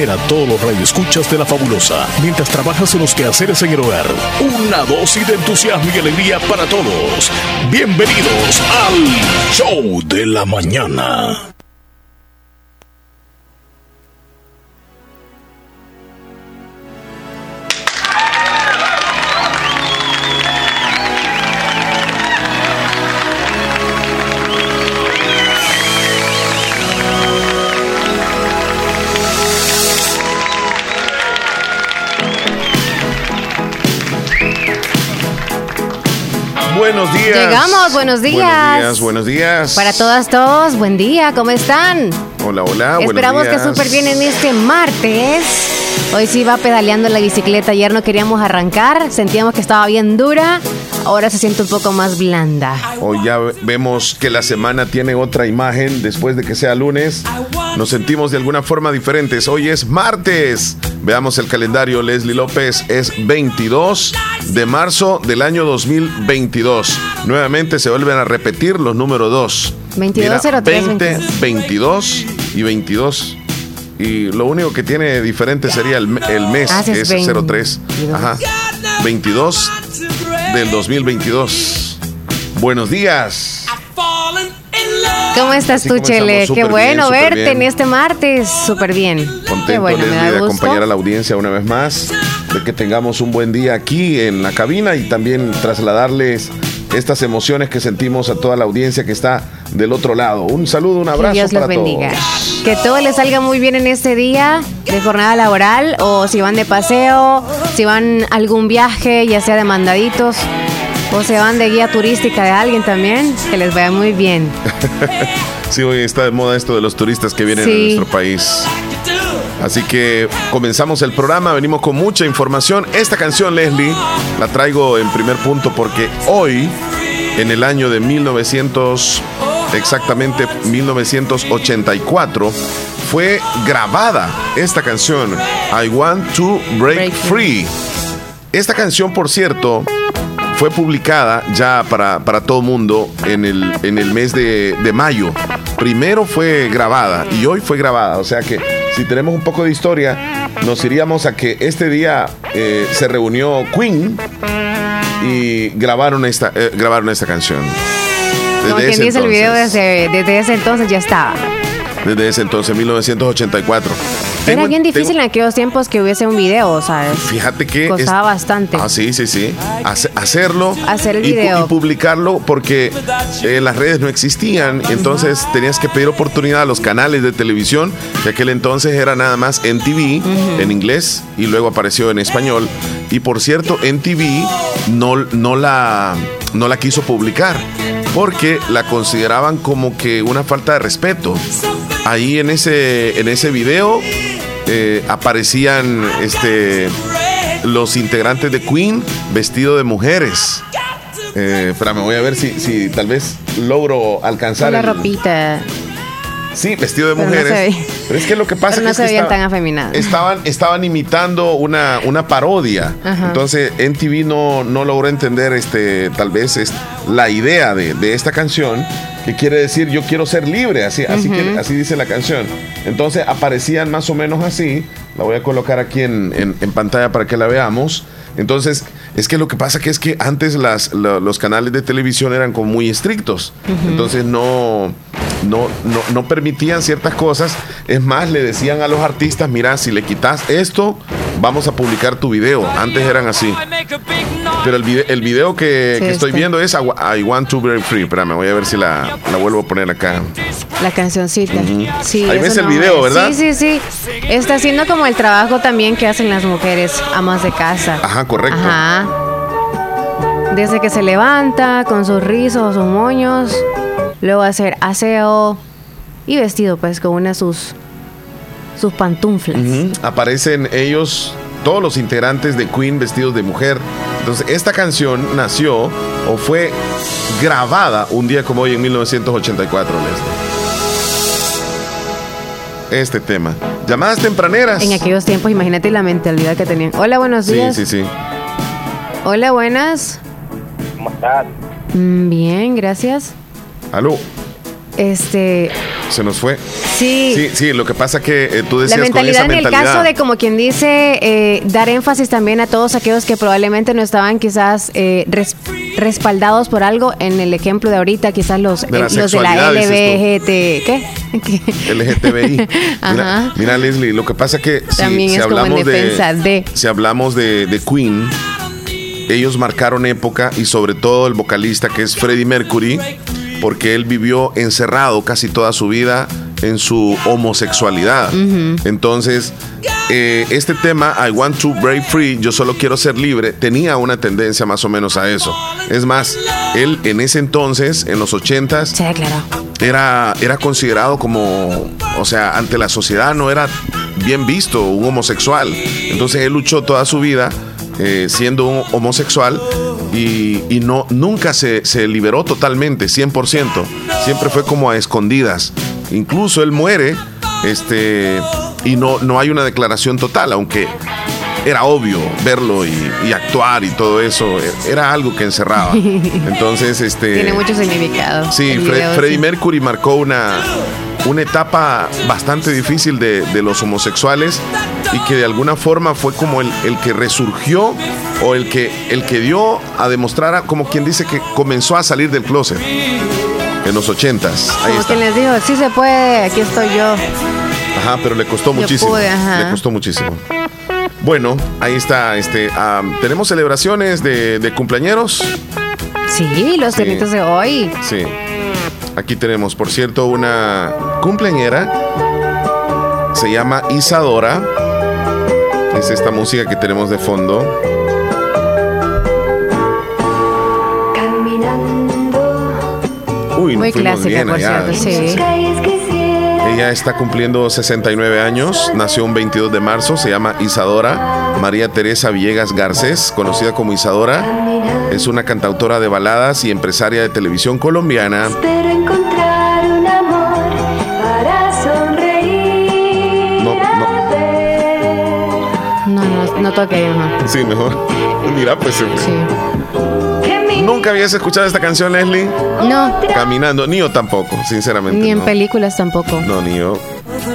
A todos los radioescuchas de la fabulosa, mientras trabajas en los quehaceres en el hogar, una dosis de entusiasmo y alegría para todos. Bienvenidos al Show de la Mañana. Buenos días. Buenos días, buenos días. Para todas, todos, buen día, ¿cómo están? Hola, hola, buenos Esperamos que súper bien en este martes. Hoy sí va pedaleando la bicicleta. Ayer no queríamos arrancar, sentíamos que estaba bien dura. Ahora se siente un poco más blanda. Hoy ya vemos que la semana tiene otra imagen después de que sea lunes. Nos sentimos de alguna forma diferentes. Hoy es martes. Veamos el calendario. Leslie López es 22 de marzo del año 2022. Nuevamente se vuelven a repetir los números 2. 22, 03, 20, 22 y 22. Y lo único que tiene diferente sería el, el mes, Ah, que es es 03. 22. Ajá. 22 del 2022. Buenos días. ¿Cómo estás Así tú, Chele? Qué bueno bien, verte bien. en este martes. Súper bien. Qué Contento, bueno, me da de gusto. acompañar a la audiencia una vez más, de que tengamos un buen día aquí en la cabina y también trasladarles estas emociones que sentimos a toda la audiencia que está del otro lado. Un saludo, un Que abrazo Dios los para bendiga. todos. Que todo les salga muy bien en este día de jornada laboral o si van de paseo, si van a algún viaje, ya sea de mandaditos o se van de guía turística de alguien también, que les vaya muy bien. Sí, hoy está de moda esto de los turistas que vienen Sí. a nuestro país. Así que comenzamos el programa, venimos con mucha información. Esta canción, Leslie, la traigo en primer punto porque hoy, en el año de 1900, exactamente 1984, fue grabada esta canción, I Want to Break, Break Free. Esta canción, por cierto, fue publicada ya para, para todo mundo en el, en el mes de, de mayo. Primero fue grabada y hoy fue grabada. O sea que si tenemos un poco de historia, nos iríamos a que este día eh, se reunió Queen y grabaron esta, eh, grabaron esta canción. Como Desde quien ese dice el video entonces. desde, desde ese entonces ya estaba. Desde ese entonces, 1984. Era bien difícil tengo- en aquellos tiempos que hubiese un video, ¿sabes? Fíjate que... Costaba bastante. Ah, sí, sí, sí. Hace- hacerlo. Hacer el y video. Y, publicarlo porque eh, las redes no existían. Entonces tenías que pedir oportunidad a los canales de televisión, que aquel entonces era nada más en TV, en inglés, y luego apareció en español. Y por cierto, en TV no, no, la, no la quiso publicar. Porque la consideraban como que una falta de respeto. Ahí en ese, en ese video eh, aparecían este, los integrantes de Queen vestidos de mujeres. Eh, espérame, voy a ver si, si tal vez logro alcanzar. El- ropita. Sí, vestido de Pero mujeres. Pero es que lo que pasa no es se que veían estaba- tan afeminadas. Estaban, estaban imitando una, una parodia. Ajá. Entonces, NTV no, no logró entender este, tal vez es la idea de, de esta canción, que quiere decir yo quiero ser libre, así, así, así dice la canción. Entonces aparecían más o menos así. La voy a colocar aquí en, en- en pantalla para que la veamos. Entonces, es que lo que pasa que es que antes las, lo- los canales de televisión eran como muy estrictos. Entonces no, no, no, no permitían ciertas cosas. Es más, le decían a los artistas, mira, si le quitas esto, vamos a publicar tu video. Antes eran así. Pero el video, el video que, Sí, que estoy está. viendo es I Want to Break Free. Espérame, voy a ver si la, la vuelvo a poner acá. La cancioncita. Sí, Ahí ves el video, es. ¿verdad? Sí, sí, sí. Está haciendo como el trabajo también que hacen las mujeres amas de casa. Ajá, correcto. Ajá. Desde que se levanta con sus rizos, sus moños, luego hacer aseo y vestido pues con una de sus sus pantuflas. Aparecen ellos, todos los integrantes de Queen vestidos de mujer. Entonces, esta canción nació o fue grabada un día como hoy en 1984, Leslie. Este tema. Llamadas tempraneras. En aquellos tiempos, imagínate la mentalidad que tenían. Hola, buenos Sí, días. sí, sí. Hola, buenas. ¿Cómo estás? Mm, Bien, gracias. Aló. Este, se nos fue. Sí. Sí, sí, lo que pasa que eh, tú decías La mentalidad con esa en el caso de, como quien dice, eh, dar énfasis también a todos aquellos que probablemente no estaban quizás eh, res- respaldados por algo. En el ejemplo de ahorita, quizás los, De la eh, los de la LBGT. ¿Qué? ¿Qué? LGTBI. Mira, Ajá. mira, Leslie, lo que pasa que si, También si es como en hablamos defensa de. si hablamos de, de Queen, ellos marcaron época y sobre todo el vocalista que es Freddie Mercury, porque él vivió encerrado casi toda su vida en su homosexualidad. Entonces, eh, este tema, I Want to Break Free, yo solo quiero ser libre, tenía una tendencia más o menos a eso. Es más, él en ese entonces, en los ochentas, Sí, claro. era, era considerado como, o sea, ante la sociedad no era bien visto un homosexual. Entonces él luchó toda su vida eh, siendo un homosexual y, y no, nunca se, se liberó totalmente, 100%. Siempre fue como a escondidas. Incluso él muere este, y no, no hay una declaración total, aunque era obvio verlo y, y actuar y todo eso. Era algo que encerraba. Entonces, este... Tiene mucho significado. Sí, Fre- Freddie sí. Mercury marcó una, una etapa bastante difícil de, de los homosexuales y que de alguna forma fue como el, el que resurgió o el que, el que dio a demostrar, a- como quien dice que comenzó a salir del closet en los ochentas. Ahí Como está. quien les dijo, sí se puede, aquí estoy yo. Ajá, pero le costó Yo muchísimo. pude, ajá. Le costó muchísimo. Bueno, ahí está. Este, tenemos celebraciones de, de cumpleaños. Sí, los Sí. de hoy. Sí. Aquí tenemos, por cierto, una cumpleañera. Se llama Isadora. Es esta música que tenemos de fondo. Uy, Muy clásica, bien por allá. cierto, sí. Ella está cumpliendo 69 años, nació un 22 de marzo, se llama Isadora María Teresa Villegas Garcés, conocida como Isadora. Es una cantautora de baladas y empresaria de televisión colombiana. Espero encontrar un amor para sonreír. No, no. No, no, no toque mejor. Sí, mejor. Mira, pues. Sí. Nunca habías escuchado esta canción, Leslie. No, Caminando, ni yo tampoco, sinceramente. ni en no. películas tampoco. No, ni yo.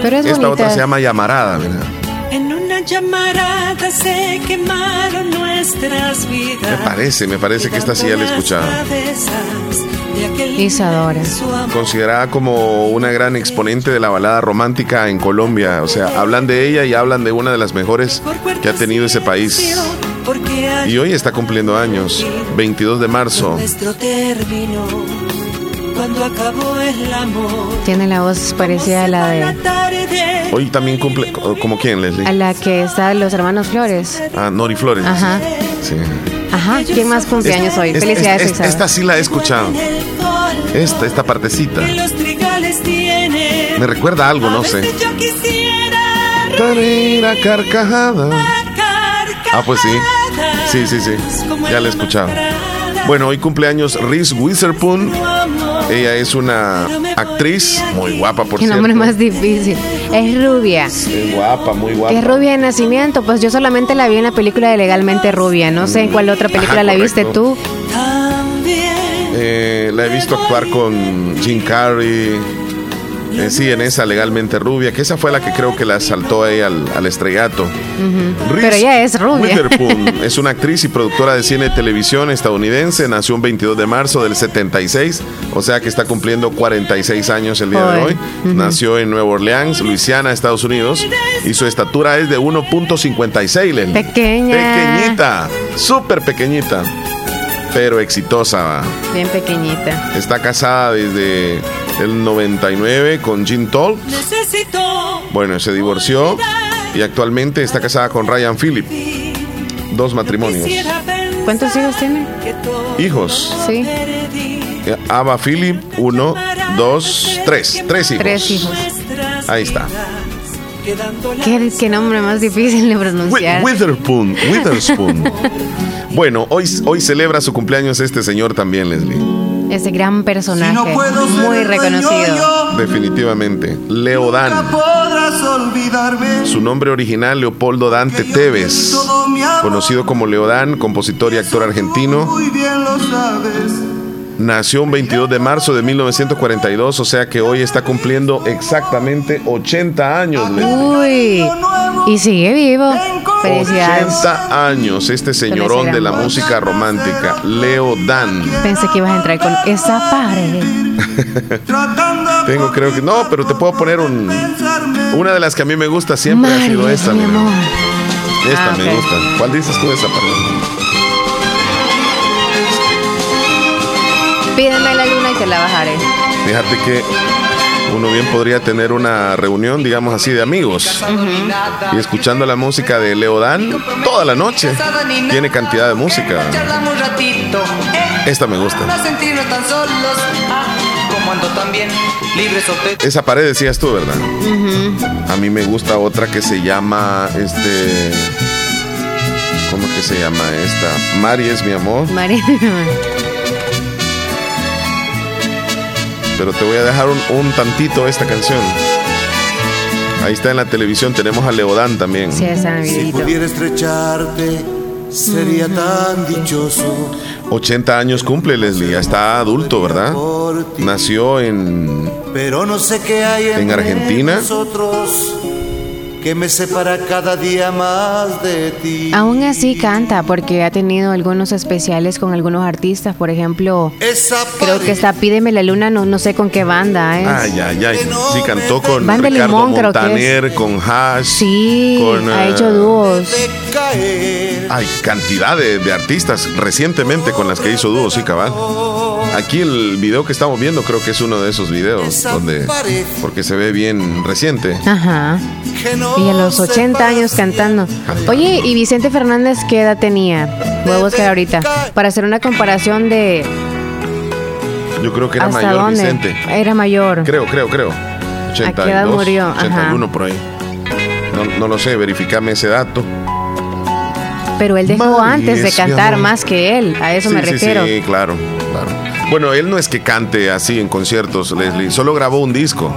Pero es Esta bonita. otra se llama Llamarada, ¿verdad? En una llamarada se quemaron nuestras vidas. Me parece, me parece que esta sí ya la he escuchado. Isadora. Considerada como una gran exponente de la balada romántica en Colombia. O sea, hablan de ella y hablan de una de las mejores que ha tenido ese país. Y hoy está cumpliendo años, 22 de marzo. Tiene la voz parecida a la de. Hoy también cumple, ¿como quién, a Leslie? la que está los hermanos Flores. Ah, Nori Flores. Ajá. Sí. Ajá. ¿Quién más cumpleaños hoy? Es- Felicidades, es- Isadora. esta sí la he escuchado. Esta, esta partecita. Me recuerda a algo, no A sé. veces Yo quisiera Tarira carcajada. Ah, pues sí. Sí, sí, sí. Ya la he escuchado. Bueno, hoy cumpleaños Reese Witherspoon. Ella es una actriz muy guapa, por Qué cierto. nombre más difícil. Es rubia. Es guapa, muy guapa. Es rubia de nacimiento. Pues yo solamente la vi en la película de Legalmente Rubia. No sé en cuál otra película Ajá, la viste correcto. tú. También. Eh, la he visto actuar con Jim Carrey. Eh, sí, en esa legalmente rubia, que esa fue la que creo que la saltó ahí al, al estrellato. Pero ella es rubia. Witherspoon es una actriz y productora de cine y televisión estadounidense. Nació un 22 de marzo del 76, o sea que está cumpliendo 46 años el día de hoy. Nació en Nueva Orleans, Luisiana, Estados Unidos, y su estatura es de 1.56. Leslie. Pequeña. Pequeñita, súper pequeñita, pero exitosa. Bien pequeñita. Está casada desde el 99 con Jim Toll. Necesito. Bueno, se divorció y actualmente está casada con Ryan Phillip. Dos matrimonios. ¿Cuántos hijos tiene? Hijos. Sí. Ava Phillip, uno, dos, tres. Tres hijos. Tres hijos. Ahí está. ¿Qué, qué nombre más difícil de pronunciar. Witherspoon. Witherspoon. bueno, hoy, hoy celebra su cumpleaños este señor también, Leslie. Ese gran personaje. Si no puedo ser muy reconocido. yo, Definitivamente. Leo Dan. Su nombre original, Leopoldo Dante Tevez. Conocido como Leodán, compositor y actor argentino. Muy bien lo sabes. Nació un 22 de marzo de 1942, o sea que hoy está cumpliendo exactamente 80 años. Uy. Y sigue vivo. Felicidades. 80 años, este señorón de la música romántica, Leo Dan. Pensé que ibas a entrar con esa pared. Tengo, creo que no, pero te puedo poner un, una de las que a mí me gusta siempre ha sido esta. mi amor. Esta Ah, me gusta. ¿Cuál dices tú de esa? Perdón. Pídeme la luna y te la bajaré. Fíjate que uno bien podría tener una reunión, digamos así, de amigos. Y escuchando la música de Leo Dan toda la noche. Tiene cantidad de música. Eh, Esta me gusta. Esa pared decías tú, ¿verdad? A mí me gusta otra que se llama, este... ¿Cómo que se llama esta? Mari es mi amor. María. Pero te voy a dejar un, un tantito esta canción. Ahí está en la televisión, tenemos a Leodán también. Sí, Si pudiera estrecharte, sería tan dichoso. 80 años cumple Leslie, ya está adulto, ¿verdad? Por ti. Nació en... Pero no sé qué hay ¿En Argentina? nosotros que me separa cada día más de ti. Aún así canta porque ha tenido algunos especiales con algunos artistas. Por ejemplo, Esa creo que está Pídeme la luna, no, no sé con qué banda es. Ay, ay, ay. Sí, cantó con Van de Ricardo Limón, creo que es. Montaner, con Hash. Sí, con, ha eh, hecho dúos. de caer. Hay cantidad de, de artistas recientemente con las que hizo dúos, sí, cabal. Aquí el video que estamos viendo creo que es uno de esos videos donde porque se ve bien reciente. Ajá. Y a los 80 años cantando. Oye, ¿y Vicente Fernández qué edad tenía? Voy a buscar ahorita. Para hacer una comparación de Yo creo que era hasta mayor dónde. Vicente. Era mayor. Creo, creo, creo. 82, qué edad murió? Ajá. 81 por ahí. No, no lo sé, verificame ese dato. Pero él dejó antes de cantar amor. más que él. A eso sí, me sí, refiero. Sí, claro, claro. Bueno, él no es que cante así en conciertos, Leslie. Solo grabó un disco.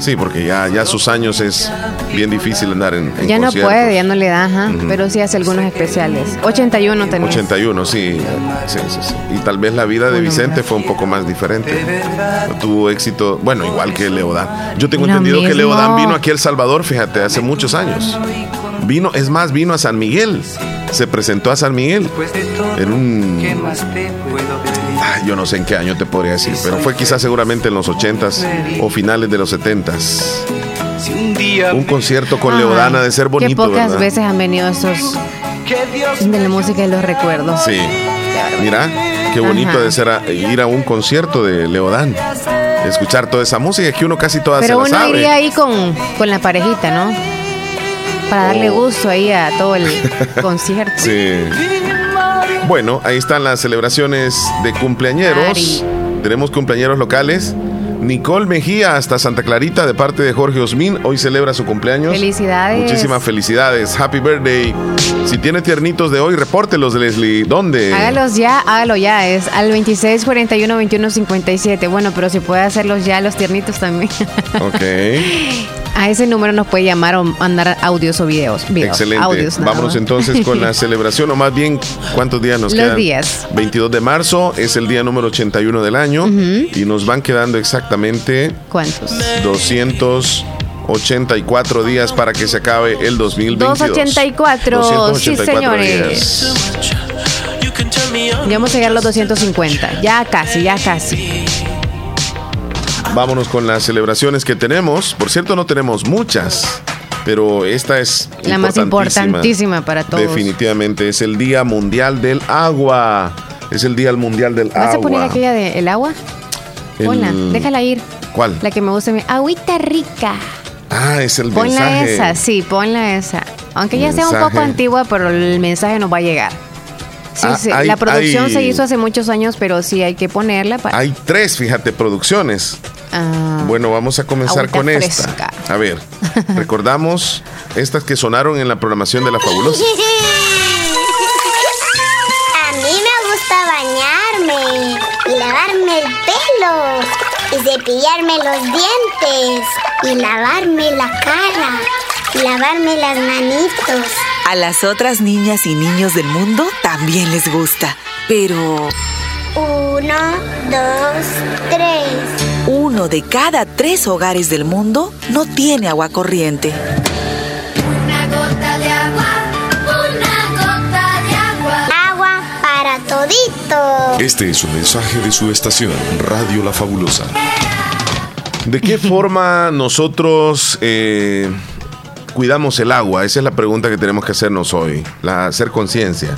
Sí, porque ya, ya sus años es bien difícil andar en, en Ya no puede, ya no le da, ajá. Pero sí hace algunos especiales. 81 tenía. 81, sí. Sí, sí, sí. Y tal vez la vida de Bueno, Vicente fue un poco más diferente. No tuvo éxito, bueno, igual que Leodán. Yo tengo Lo entendido que mismo. Leodán vino aquí a El Salvador, fíjate, hace muchos años. Vino, es más, vino a San Miguel. Se presentó a San Miguel Después de todo, en un ¿qué? Ay, yo no sé en qué año te podría decir, pero fue quizás seguramente en los 80s o finales de los 70s. Si un concierto con. Leodana de ser Qué bonito, pocas ¿verdad? veces han venido Dios de la música y los recuerdos. Sí. Mira, qué bonito Ajá. de ser a- ir a un concierto de Leodán. Escuchar toda esa música que uno casi toda Pero se uno la sabe. iría ahí con, con la parejita, ¿no? Para darle Oh. gusto ahí a todo el concierto. Sí. Bueno, ahí están las celebraciones de cumpleañeros. Tenemos cumpleañeros locales. Nicole Mejía hasta Santa Clarita de parte de Jorge Osmin. Hoy celebra su cumpleaños. Felicidades. Muchísimas felicidades. Happy birthday. Si tiene tiernitos de hoy, repórtelos, Leslie. ¿Dónde? Hágalos ya, hágalo ya. Es al 26 41 21 57. Bueno, pero si puede hacerlos ya, los tiernitos también. Ok. a ese número nos puede llamar o mandar audios o videos. videos Excelente. audios Vámonos entonces con la celebración, o más bien, ¿cuántos días nos Los quedan? días. 22 de marzo es el día número 81 del año y nos van quedando exactamente ¿Cuántos? 284 días para que se acabe el 2022. 284, sí, 284 señores. días. Ya vamos a llegar a los 250. Ya casi, ya casi. Vámonos con las celebraciones que tenemos. Por cierto, no tenemos muchas, pero esta es La más importantísima para todos. Definitivamente es el Día Mundial del Agua. Es el Día Mundial del ¿Vas Agua. a poner aquella de el agua? El- Ponla, déjala ir. ¿Cuál? La que me gusta. Agüita rica. Ah, es el Ponla mensaje. esa, sí, ponla esa. Aunque ya sea un poco antigua, pero el mensaje nos va a llegar. Sí, Ah, sí, hay- la producción hay- se hizo hace muchos años, pero sí hay que ponerla para. Hay tres, fíjate, producciones. Ah, Bueno, vamos a comenzar con fresca. esta. A ver, recordamos estas que sonaron en la programación de La Fabulosa. A mí me gusta bañarme y lavarme el pelo y cepillarme los dientes y lavarme la cara y lavarme las manitos. A las otras niñas y niños del mundo también les gusta, pero Uno, dos, tres. Uno de cada tres hogares del mundo no tiene agua corriente. Una gota de agua, una gota de agua. Agua para todito. Este es un mensaje de su estación, Radio La Fabulosa. ¿De qué forma nosotros eh, cuidamos el agua? Esa es la pregunta que tenemos que hacernos hoy, la hacer conciencia.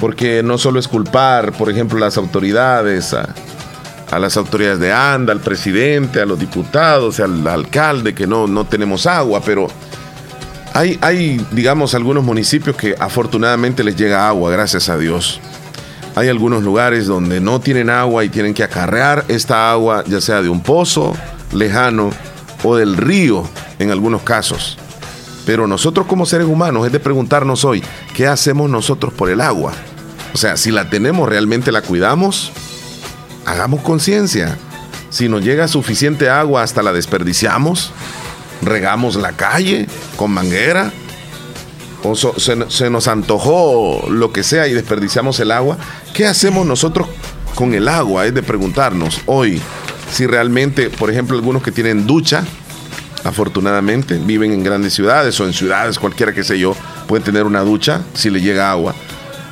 Porque no solo es culpar, por ejemplo, las autoridades, a, a las autoridades de ANDA, al presidente, a los diputados, al alcalde, que no, no tenemos agua, pero hay, hay, digamos, algunos municipios que afortunadamente les llega agua, gracias a Dios. Hay algunos lugares donde no tienen agua y tienen que acarrear esta agua, ya sea de un pozo lejano o del río, en algunos casos. Pero nosotros como seres humanos es de preguntarnos hoy, ¿qué hacemos nosotros por el agua? O sea, si la tenemos, ¿realmente la cuidamos? Hagamos conciencia. Si nos llega suficiente agua, hasta la desperdiciamos. Regamos la calle con manguera. O se nos antojó lo que sea y desperdiciamos el agua. ¿Qué hacemos nosotros con el agua? Es de preguntarnos hoy si realmente, por ejemplo, algunos que tienen ducha, afortunadamente, viven en grandes ciudades o en ciudades, cualquiera que sé yo, pueden tener una ducha si le llega agua.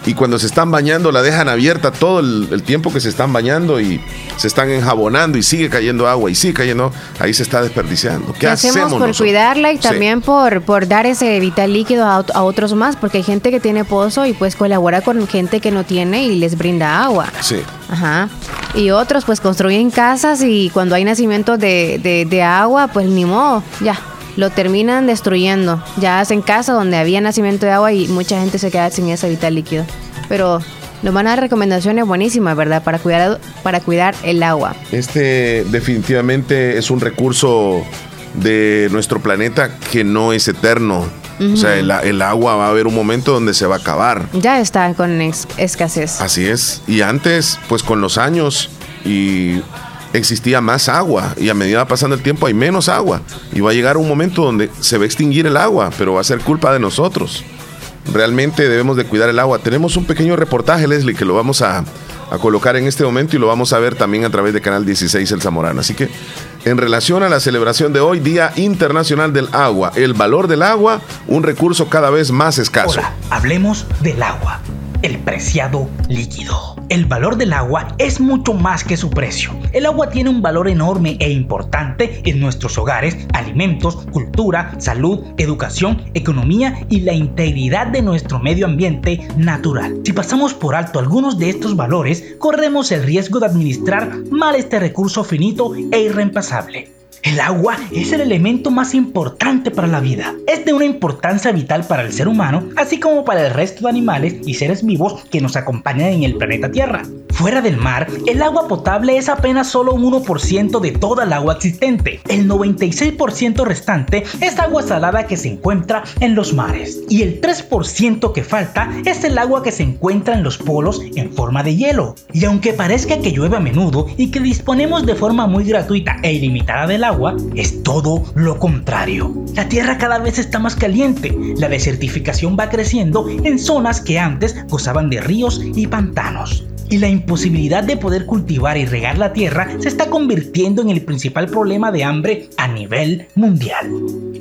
Y cuando se están bañando, la dejan abierta todo el, el tiempo que se están bañando y se están enjabonando y sigue cayendo agua y sigue cayendo, ahí se está desperdiciando. ¿Qué, ¿Qué hacemos, por nosotros? cuidarla y Sí. también por, por dar ese vital líquido a, a otros más? Porque hay gente que tiene pozo y pues colabora con gente que no tiene y les brinda agua. Sí. Ajá. Y otros pues construyen casas y cuando hay nacimiento de, de- de agua, pues ni modo, ya. Lo terminan destruyendo. Ya hacen casa donde había nacimiento de agua y mucha gente se queda sin ese vital líquido. Pero nos van a dar recomendaciones buenísimas, ¿verdad? Para cuidar, para cuidar el agua. Este definitivamente es un recurso de nuestro planeta que no es eterno. O sea, el, el agua va a haber un momento donde se va a acabar. Ya está con escasez. Así es. Y antes, pues con los años y existía más agua y a medida pasando el tiempo hay menos agua y va a llegar un momento donde se va a extinguir el agua, pero va a ser culpa de nosotros. Realmente debemos de cuidar el agua. Tenemos un pequeño reportaje, Leslie, que lo vamos a, a colocar en este momento y lo vamos a ver también a través de Canal 16 El Zamorano. Así que en relación a la celebración de hoy, Día Internacional del Agua, el valor del agua, un recurso cada vez más escaso. Hola, hablemos del agua, el preciado líquido. El valor del agua es mucho más que su precio. El agua tiene un valor enorme e importante en nuestros hogares, alimentos, cultura, salud, educación, economía y la integridad de nuestro medio ambiente natural. Si pasamos por alto algunos de estos valores, corremos el riesgo de administrar mal este recurso finito e irreemplazable. El agua es el elemento más importante para la vida. Es de una importancia vital para el ser humano, así como para el resto de animales y seres vivos que nos acompañan en el planeta Tierra. Fuera del mar, el agua potable es apenas solo un 1% de toda el agua existente. El 96% restante es agua salada que se encuentra en los mares. Y el 3% que falta es el agua que se encuentra en los polos en forma de hielo. Y aunque parezca que llueve a menudo y que disponemos de forma muy gratuita e ilimitada del agua, es todo lo contrario. La Tierra cada vez está más caliente. La desertificación va creciendo en zonas que antes gozaban de ríos y pantanos y la imposibilidad de poder cultivar y regar la tierra se está convirtiendo en el principal problema de hambre a nivel mundial.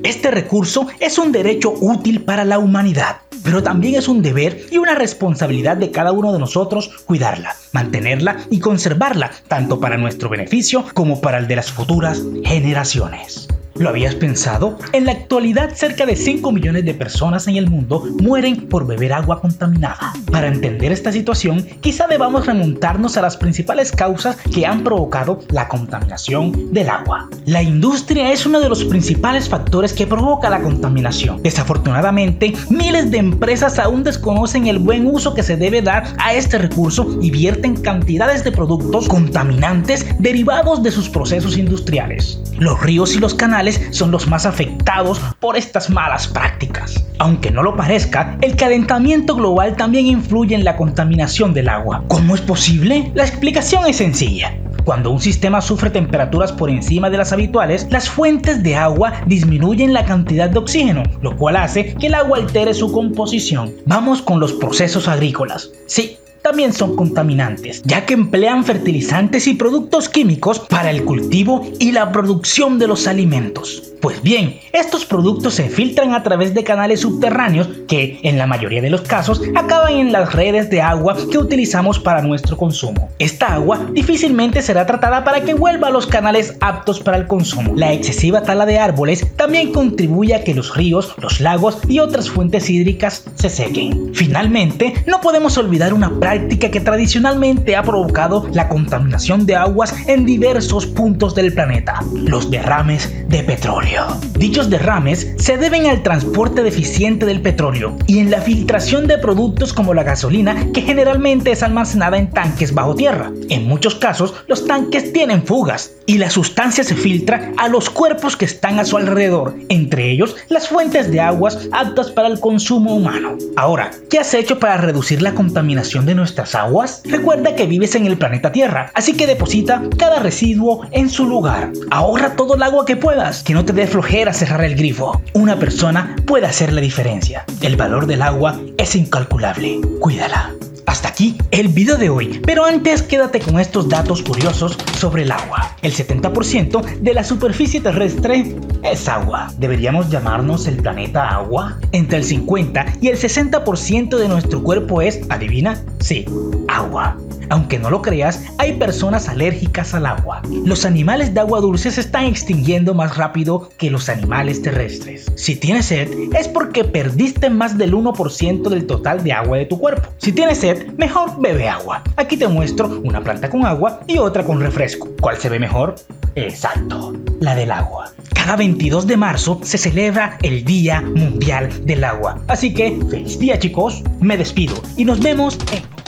Este recurso es un derecho útil para la humanidad, pero también es un deber y una responsabilidad de cada uno de nosotros cuidarla, mantenerla y conservarla, tanto para nuestro beneficio como para el de las futuras generaciones. ¿Lo habías pensado? En la actualidad, cerca de 5 millones de personas en el mundo mueren por beber agua contaminada. Para entender esta situación, quizá debamos remontarnos a las principales causas que han provocado la contaminación del agua. La industria es uno de los principales factores que provoca la contaminación. Desafortunadamente, miles de empresas aún desconocen el buen uso que se debe dar a este recurso y vierten cantidades de productos contaminantes derivados de sus procesos industriales. Los ríos y los canales son los más afectados por estas malas prácticas. Aunque no lo parezca, el calentamiento global también influye en la contaminación del agua. ¿Cómo es posible? La explicación es sencilla. Cuando un sistema sufre temperaturas por encima de las habituales, las fuentes de agua disminuyen la cantidad de oxígeno, lo cual hace que el agua altere su composición. Vamos con los procesos agrícolas. Sí, también son contaminantes, ya que emplean fertilizantes y productos químicos para el cultivo y la producción de los alimentos. Pues bien, estos productos se filtran a través de canales subterráneos que, en la mayoría de los casos, acaban en las redes de agua que utilizamos para nuestro consumo. Esta agua difícilmente será tratada para que vuelva a los canales aptos para el consumo. La excesiva tala de árboles también contribuye a que los ríos, los lagos y otras fuentes hídricas se sequen. Finalmente, no podemos olvidar una práctica que tradicionalmente ha provocado la contaminación de aguas en diversos puntos del planeta, los derrames de petróleo. Dichos derrames se deben al transporte deficiente del petróleo y en la filtración de productos como la gasolina que generalmente es almacenada en tanques bajo tierra. En muchos casos los tanques tienen fugas y la sustancia se filtra a los cuerpos que están a su alrededor, entre ellos las fuentes de aguas aptas para el consumo humano. Ahora, ¿qué has hecho para reducir la contaminación de nuestras aguas? Recuerda que vives en el planeta Tierra, así que deposita cada residuo en su lugar. Ahorra todo el agua que puedas, que no te de flojera cerrar el grifo. Una persona puede hacer la diferencia. El valor del agua es incalculable. Cuídala. Hasta aquí el video de hoy, pero antes quédate con estos datos curiosos sobre el agua. El 70% de la superficie terrestre es agua. ¿Deberíamos llamarnos el planeta agua? Entre el 50 y el 60% de nuestro cuerpo es, adivina, sí, agua. Aunque no lo creas, hay personas alérgicas al agua. Los animales de agua dulce se están extinguiendo más rápido que los animales terrestres. Si tienes sed, es porque perdiste más del 1% del total de agua de tu cuerpo. Si tienes sed, mejor bebe agua. Aquí te muestro una planta con agua y otra con refresco. ¿Cuál se ve mejor? Exacto, la del agua. Cada 22 de marzo se celebra el Día Mundial del Agua. Así que, feliz día chicos, me despido y nos vemos en...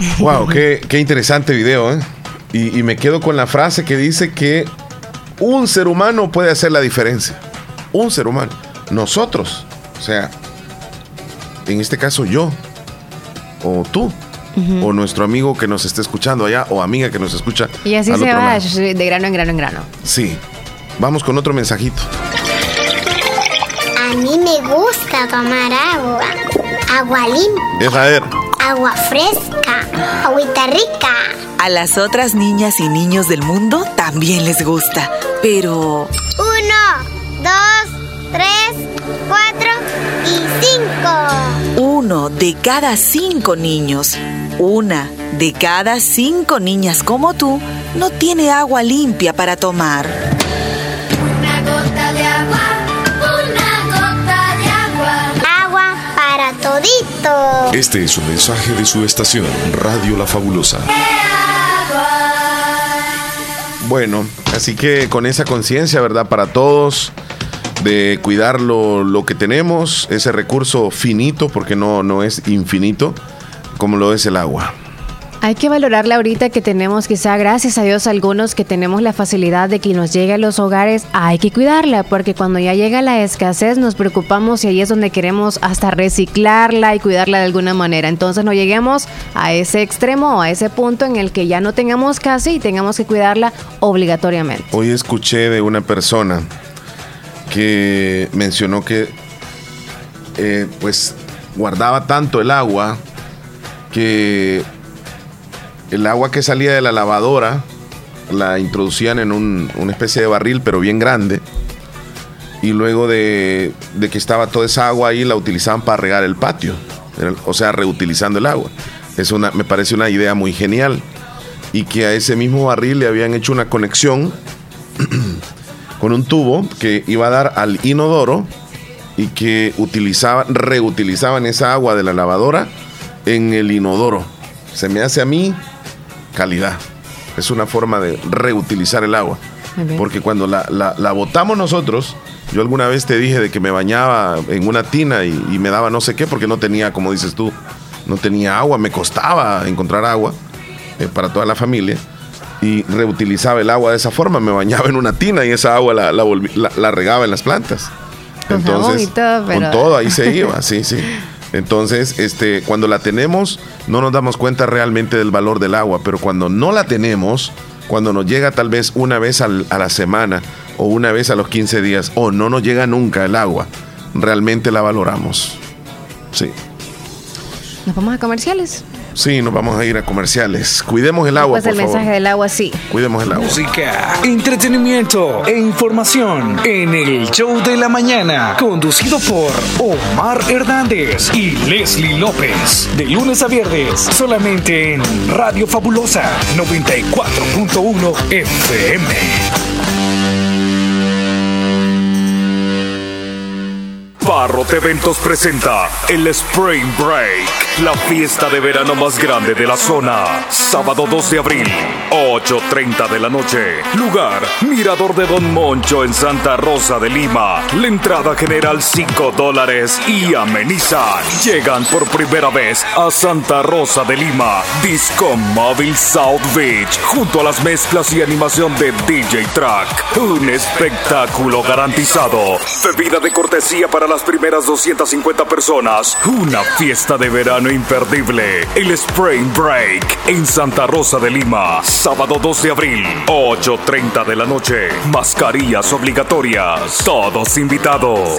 Wow, qué, qué interesante video, ¿eh? Y, y me quedo con la frase que dice que un ser humano puede hacer la diferencia. Un ser humano. Nosotros. O sea, en este caso yo. O tú. O nuestro amigo que nos esté escuchando allá. O amiga que nos escucha. Y así se va lado. de grano en grano en grano. Sí. Vamos con otro mensajito. A mí me gusta tomar agua. Agua limpia, Deja ver. agua fresca, agüita rica. A las otras niñas y niños del mundo también les gusta, pero Uno, dos, tres, cuatro y cinco. uno de cada cinco niños, una de cada cinco niñas como tú, no tiene agua limpia para tomar. Todito. Este es un mensaje de su estación, Radio La Fabulosa. Bueno, así que con esa conciencia, ¿verdad? Para todos, de cuidar lo, lo que tenemos, ese recurso finito, porque no, no es infinito, como lo es el agua. Hay que valorarla ahorita que tenemos, quizá gracias a Dios algunos que tenemos la facilidad de que nos llegue a los hogares, hay que cuidarla, porque cuando ya llega la escasez nos preocupamos y ahí es donde queremos hasta reciclarla y cuidarla de alguna manera. Entonces no lleguemos a ese extremo a ese punto en el que ya no tengamos casi y tengamos que cuidarla obligatoriamente. Hoy escuché de una persona que mencionó que eh, pues guardaba tanto el agua que el agua que salía de la lavadora la introducían en un- una especie de barril pero bien grande y luego de, de que estaba toda esa agua ahí la utilizaban para regar el patio, o sea, reutilizando el agua. Es una, me parece una idea muy genial y que a ese mismo barril le habían hecho una conexión con un tubo que iba a dar al inodoro y que utilizaban, reutilizaban esa agua de la lavadora en el inodoro. Se me hace a mí calidad. Es una forma de reutilizar el agua. Porque cuando la, la- la botamos nosotros, yo alguna vez te dije de que me bañaba en una tina y, y me daba no sé qué porque no tenía, como dices tú, no tenía agua, me costaba encontrar agua eh, para toda la familia y reutilizaba el agua de esa forma, me bañaba en una tina y esa agua la, la regaba en las plantas. Con todo, pero- con todo ahí se iba, sí, sí. Entonces, este, cuando la tenemos, no nos damos cuenta realmente del valor del agua, pero cuando no la tenemos, cuando nos llega tal vez una vez al- a la semana o una vez a los 15 días, o no nos llega nunca el agua, realmente la valoramos. Sí. Nos vamos a comerciales. Sí, nos vamos a ir a comerciales. Cuidemos el agua, Pues por el favor. mensaje del agua sí. Cuidemos el agua. Música, entretenimiento e información en el show de la mañana, conducido por Omar Hernández y Leslie López. De lunes a viernes, solamente en Radio Fabulosa 94.1 FM. Barrot Eventos presenta el Spring Break, la fiesta de verano más grande de la zona. Sábado 2 de abril, 8.30 de la noche. Lugar, Mirador de Don Moncho en Santa Rosa de Lima. La entrada general 5 dólares y amenizan. Llegan por primera vez a Santa Rosa de Lima. Disco Móvil South Beach, junto a las mezclas y animación de DJ Track. Un espectáculo garantizado. Bebida de cortesía para las primeras 250 personas. Una fiesta de verano imperdible. El Spring Break en Santa Rosa de Lima. Sábado 2 de abril, 8.30 de la noche. Mascarillas obligatorias. Todos invitados.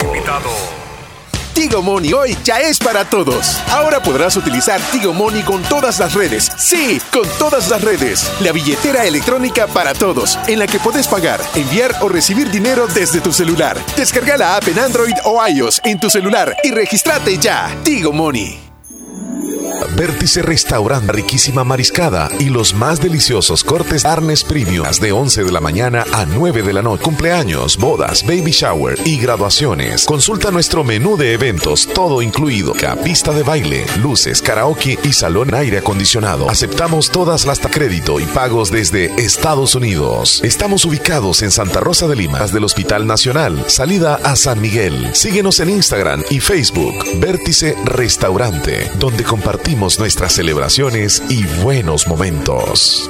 Tigo Money hoy ya es para todos. Ahora podrás utilizar Tigo Money con todas las redes. Sí, con todas las redes. La billetera electrónica para todos, en la que puedes pagar, enviar o recibir dinero desde tu celular. Descarga la app en Android o iOS en tu celular y regístrate ya. Tigo Money. Vértice Restaurante, riquísima mariscada y los más deliciosos cortes carnes premium de 11 de la mañana a 9 de la noche. Cumpleaños, bodas, baby shower y graduaciones. Consulta nuestro menú de eventos, todo incluido. Pista de baile, luces, karaoke y salón aire acondicionado. Aceptamos todas las crédito y pagos desde Estados Unidos. Estamos ubicados en Santa Rosa de Lima, del Hospital Nacional, salida a San Miguel. Síguenos en Instagram y Facebook, Vértice Restaurante, donde compartimos nuestras celebraciones y buenos momentos.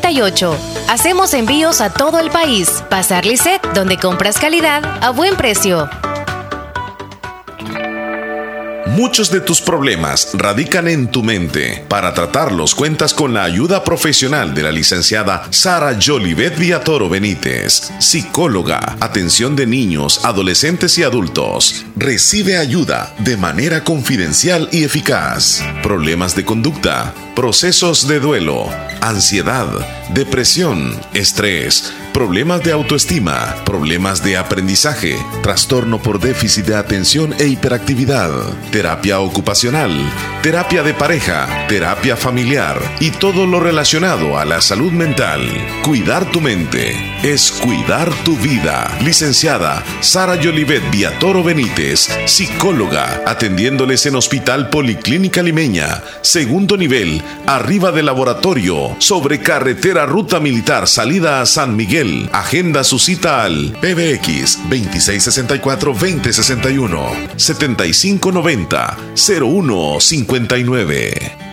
9658. Hacemos envíos a todo el país. Pasar Lisset, donde compras calidad a buen precio. Muchos de tus problemas radican en tu mente. Para tratarlos cuentas con la ayuda profesional de la licenciada Sara Jolivet Villatoro Benítez, psicóloga, atención de niños, adolescentes y adultos. Recibe ayuda de manera confidencial y eficaz. Problemas de conducta, procesos de duelo, ansiedad, depresión, estrés, problemas de autoestima, problemas de aprendizaje, trastorno por déficit de atención e hiperactividad, terapia ocupacional, terapia de pareja, terapia familiar y todo lo relacionado a la salud mental. Cuidar tu mente es cuidar tu vida. Licenciada Sara Yolivet Viatoro Benítez, psicóloga, atendiéndoles en Hospital Policlínica Limeña, segundo nivel, arriba del laboratorio, sobre carretera Ruta Militar, salida a San Miguel. Miguel. Agenda su cita al PBX 2664-2061 7590 0159.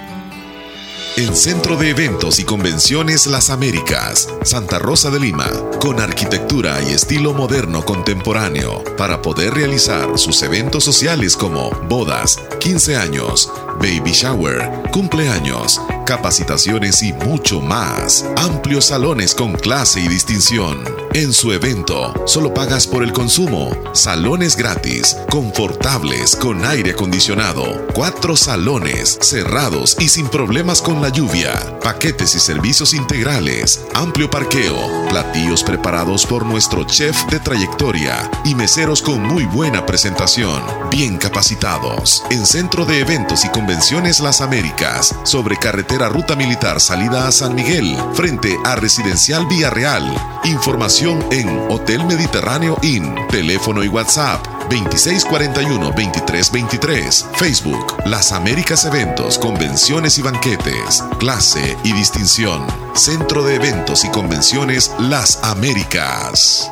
El Centro de Eventos y Convenciones Las Américas, Santa Rosa de Lima, con arquitectura y estilo moderno contemporáneo, para poder realizar sus eventos sociales como bodas, 15 años, baby shower, cumpleaños, capacitaciones y mucho más. Amplios salones con clase y distinción. En su evento, solo pagas por el consumo. Salones gratis, confortables, con aire acondicionado. Cuatro salones, cerrados y sin problemas con la lluvia. Paquetes y servicios integrales. Amplio parqueo. Platillos preparados por nuestro chef de trayectoria. Y meseros con muy buena presentación. Bien capacitados. En Centro de Eventos y Convenciones Las Américas. Sobre carretera Ruta Militar salida a San Miguel. Frente a Residencial Vía Real. Información en Hotel Mediterráneo Inn. Teléfono y WhatsApp 2641-2323. Facebook Las Américas Eventos, Convenciones y Banquetes. Clase y distinción. Centro de Eventos y Convenciones Las Américas.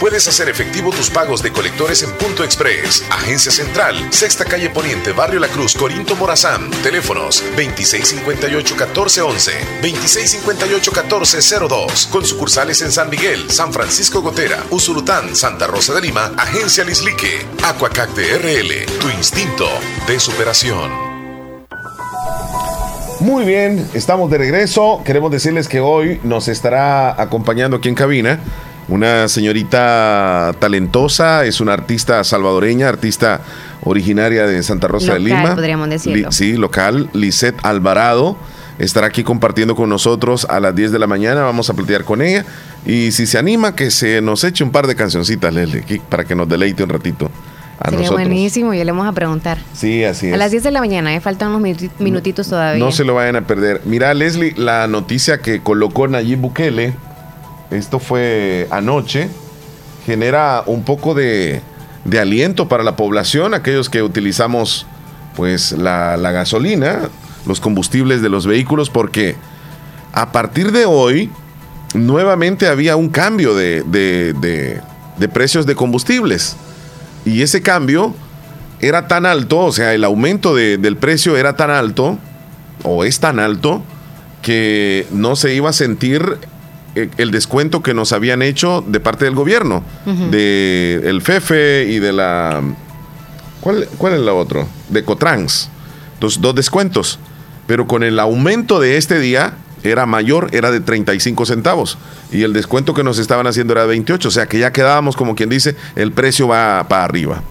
puedes hacer efectivo tus pagos de colectores en Punto Express, Agencia Central, Sexta Calle Poniente, Barrio La Cruz, Corinto Morazán. Teléfonos 2658-1411, 2658-1402. Con sucursales en San Miguel, San Francisco Gotera, Usulután, Santa Rosa de Lima, Agencia Lislique. Aquacac tu instinto de superación. Muy bien, estamos de regreso. Queremos decirles que hoy nos estará acompañando aquí en cabina una señorita talentosa, es una artista salvadoreña, artista originaria de Santa Rosa de Lima. podríamos decirlo. sí, local, Lisette Alvarado. Estará aquí compartiendo con nosotros a las 10 de la mañana. Vamos a platicar con ella. Y si se anima, que se nos eche un par de cancioncitas, Leslie, para que nos deleite un ratito. A Sería buenísimo, ya le vamos a preguntar. Sí, así es. A las 10 de la mañana, ¿eh? faltan unos minutitos todavía. No se lo vayan a perder. Mira, Leslie, la noticia que colocó Nayib Bukele esto fue anoche, genera un poco de, aliento para la población, aquellos que utilizamos pues la, gasolina, los combustibles de los vehículos, porque a partir de hoy nuevamente había un cambio de, precios de combustibles. Y ese cambio era tan alto, o sea, el aumento del precio era tan alto, o es tan alto, que no se iba a sentir el descuento que nos habían hecho de parte del gobierno, de el FEFE y de la... ¿Cuál, ¿Cuál es la otra? De Cotrans. Dos, dos descuentos. Pero con el aumento de este día era mayor, era de 35 centavos. Y el descuento que nos estaban haciendo era de 28. O sea que ya quedábamos, como quien dice, el precio va para arriba.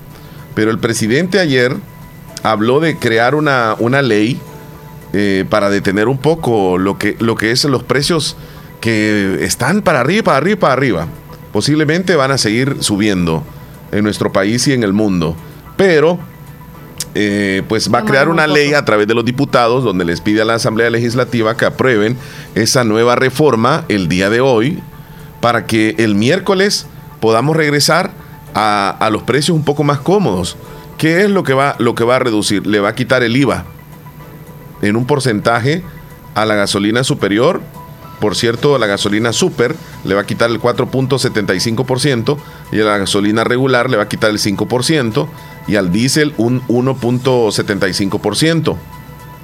Pero el presidente ayer habló de crear una, una ley eh, para detener un poco lo que, lo que es los precios que están para arriba, para arriba, para arriba. Posiblemente van a seguir subiendo en nuestro país y en el mundo. Pero, eh, pues va a crear una ley a través de los diputados donde les pide a la Asamblea Legislativa que aprueben esa nueva reforma el día de hoy para que el miércoles podamos regresar a, a los precios un poco más cómodos. ¿Qué es lo que, va, lo que va a reducir? Le va a quitar el IVA en un porcentaje a la gasolina superior por cierto, la gasolina super le va a quitar el 4.75% y a la gasolina regular le va a quitar el 5% y al diésel un 1.75%.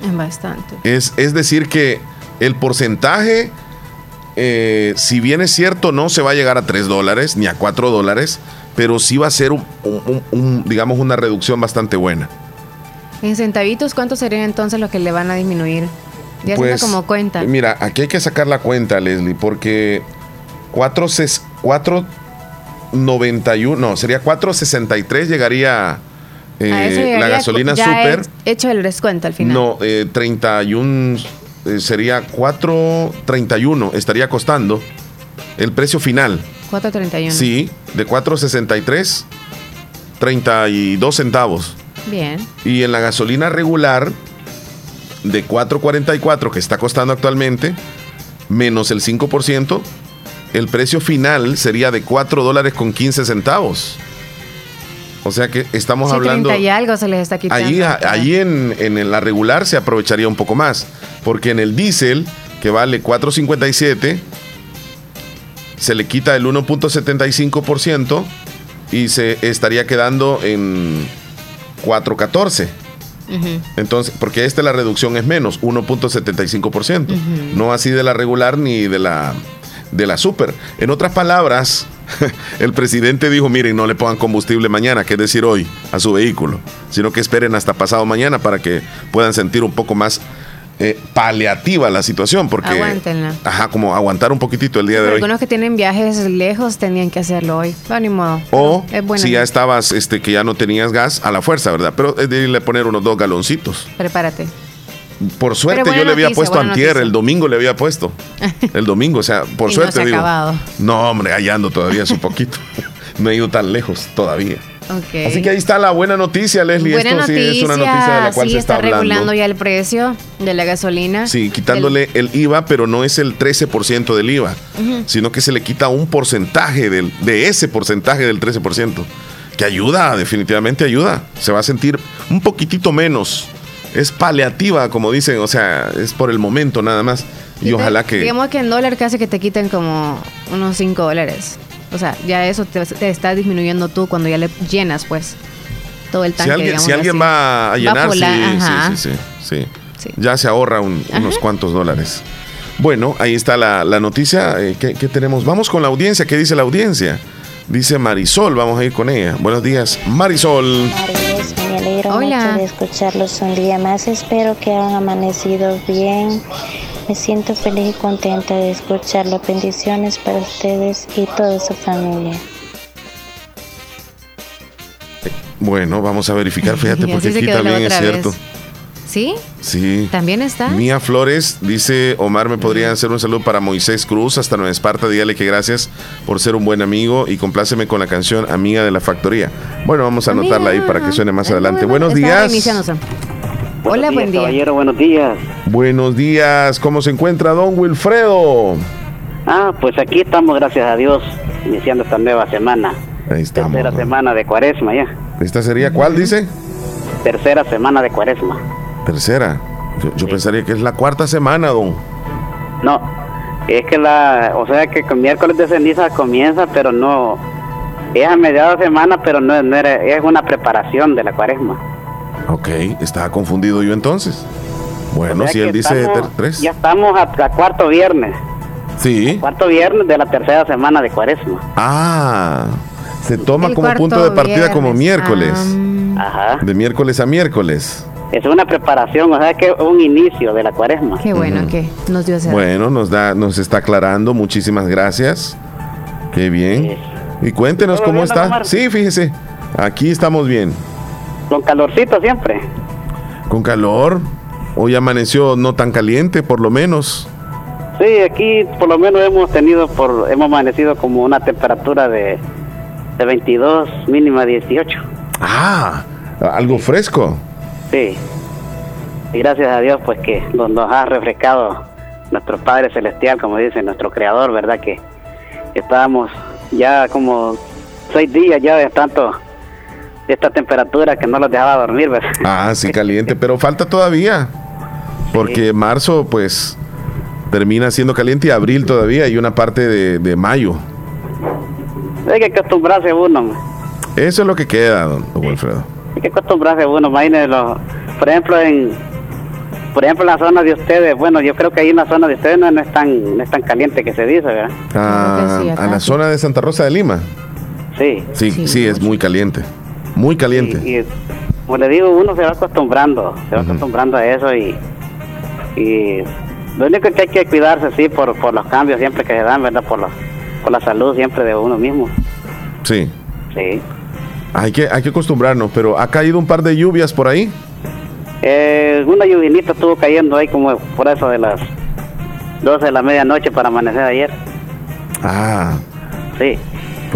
Es bastante. Es, es decir que el porcentaje, eh, si bien es cierto, no se va a llegar a 3 dólares ni a 4 dólares, pero sí va a ser un, digamos, una reducción bastante buena. En centavitos, ¿cuánto serían entonces los que le van a disminuir? Ya pues, como cuenta. Mira, aquí hay que sacar la cuenta, Leslie, porque 4.91, no, sería 4.63 llegaría eh, la gasolina super. hecho el descuento al final. No, 31 eh, eh, sería 4.31 estaría costando el precio final. 4.31. Sí, de 4.63 32 centavos. Bien. Y en la gasolina regular de 4.44 que está costando actualmente, menos el 5%, el precio final sería de 4 dólares con 15 centavos. O sea que estamos Sí, hablando... 30 y algo se les está quitando. Ahí, ahí en, en la regular se aprovecharía un poco más, porque en el diésel, que vale 4.57, se le quita el 1.75% y se estaría quedando en 4.14. Entonces, porque esta la reducción es menos, 1.75%. No así de la regular ni de la, de la super. En otras palabras, el presidente dijo, miren, no le pongan combustible mañana, que es decir hoy, a su vehículo, sino que esperen hasta pasado mañana para que puedan sentir un poco más eh, paliativa la situación, porque... Aguántenla. Ajá, como aguantar un poquitito el día de hoy. Algunos que tienen viajes lejos tenían que hacerlo hoy. No, ni modo. O Es buena si ya estabas, este, que ya no tenías gas, a la fuerza, ¿verdad? Pero es de irle a poner unos dos galoncitos. Prepárate. Por suerte yo le había puesto antier, noticia. el domingo le había puesto. El domingo, o sea, por Y no suerte se ha digo. acabado. No, hombre, allá ando todavía es un poquito. no he ido tan lejos todavía. Así que ahí está la buena noticia, Leslie. Buena Esto noticia, sí es una noticia de la cual sí, se está, está regulando hablando. ya el precio de la gasolina. Sí, quitándole el IVA, pero no es el 13% del IVA, sino que se le quita un porcentaje del, de ese porcentaje del 13%, que ayuda, definitivamente ayuda. Se va a sentir un poquitito menos. Es paliativa, como dicen, o sea, es por el momento nada más. Y ojalá que... Digamos que en dólar casi que te quiten como unos 5 dólares. O sea, ya eso te, te está disminuyendo tú cuando ya le llenas, pues, todo el tanque. Si alguien, digamos si alguien va a llenar, sí, volar, ajá. sí, sí, sí, sí. Ya se ahorra un- unos cuantos dólares. Bueno, ahí está la, la noticia. eh, ¿qué, qué tenemos? Vamos con la audiencia. ¿Qué dice la audiencia? Dice Marisol, vamos a ir con ella. Buenos días, Marisol. Me alegro Hola. mucho de escucharlos un día más. Espero que hayan amanecido bien. Me siento feliz y contenta de escucharlo. Bendiciones para ustedes y toda su familia. Bueno, vamos a verificar, fíjate, porque aquí también es cierto. vez. ¿Sí? Sí. ¿También está? Mía Flores dice, Omar, ¿me podrían hacer un saludo para Moisés Cruz hasta Nueva Esparta? Dígale que gracias por ser un buen amigo y compláceme con la canción Amiga de la Factoría. Bueno, vamos a anotarla ahí para que suene más adelante. Buenos días. Reiniciándose. Hola, buen día. Caballero, buenos días. Buenos días. ¿Cómo se encuentra don Wilfredo? Ah, pues aquí estamos, gracias a Dios, iniciando esta nueva semana. Ahí estamos. Tercera semana de cuaresma ya. ¿Esta sería cuál, dice? Tercera semana de cuaresma. Tercera. Yo, yo pensaría que es la cuarta semana, don. No, es que la, o sea que con miércoles de ceniza comienza, pero no, es a mediados de semana, pero no, no era, es una preparación de la cuaresma. Ok, estaba confundido yo entonces. Bueno, O sea si él dice estamos- tres. Ya estamos a, a cuarto viernes, Sí. cuarto viernes de la tercera semana de cuaresma. Ah, se toma El como punto de partida como miércoles. Ajá. De miércoles a miércoles. Es una preparación, o sea que es un inicio de la cuaresma. Qué bueno que nos dio ese Bueno, nos da, nos está aclarando. Muchísimas gracias. Qué bien. Y cuéntenos ¿Todo cómo bien, está. Omar? Sí, fíjese. Aquí estamos bien. Con calorcito siempre. Con calor. Hoy amaneció no tan caliente, por lo menos. Sí, aquí por lo menos hemos tenido, por hemos amanecido como una temperatura de, de 22, mínima 18. Ah, algo fresco. Sí. Y gracias a Dios, pues que nos, nos ha refrescado nuestro Padre Celestial, como dice nuestro Creador, ¿verdad? Que estábamos ya como seis días ya de tanto de esta temperatura que no los dejaba dormir. Ah, sí, caliente, pero falta todavía. Porque marzo, pues, termina siendo caliente y abril todavía y una parte de, de mayo. Hay que acostumbrarse uno. Eso es lo que queda, don, Wilfredo. hay que acostumbrarse uno, imagínese los- por ejemplo en por ejemplo en la zona de ustedes, bueno, yo creo que ahí en la zona de ustedes no, no es tan no es tan caliente que se dice, ¿verdad? Ah, a la zona de Santa Rosa de Lima. Sí. Sí, sí, es muy caliente. Muy caliente. Y como le digo, uno se va acostumbrando, se va acostumbrando a eso y, y lo único que hay que cuidarse, sí, por, por los cambios siempre que se dan, ¿verdad? Por, los, por la salud siempre de uno mismo. Sí. Sí. Hay que, hay que acostumbrarnos, pero ha caído un par de lluvias por ahí. Eh, una lluvinita estuvo cayendo ahí como por eso de las 12 de la medianoche para amanecer ayer. Ah, Sí.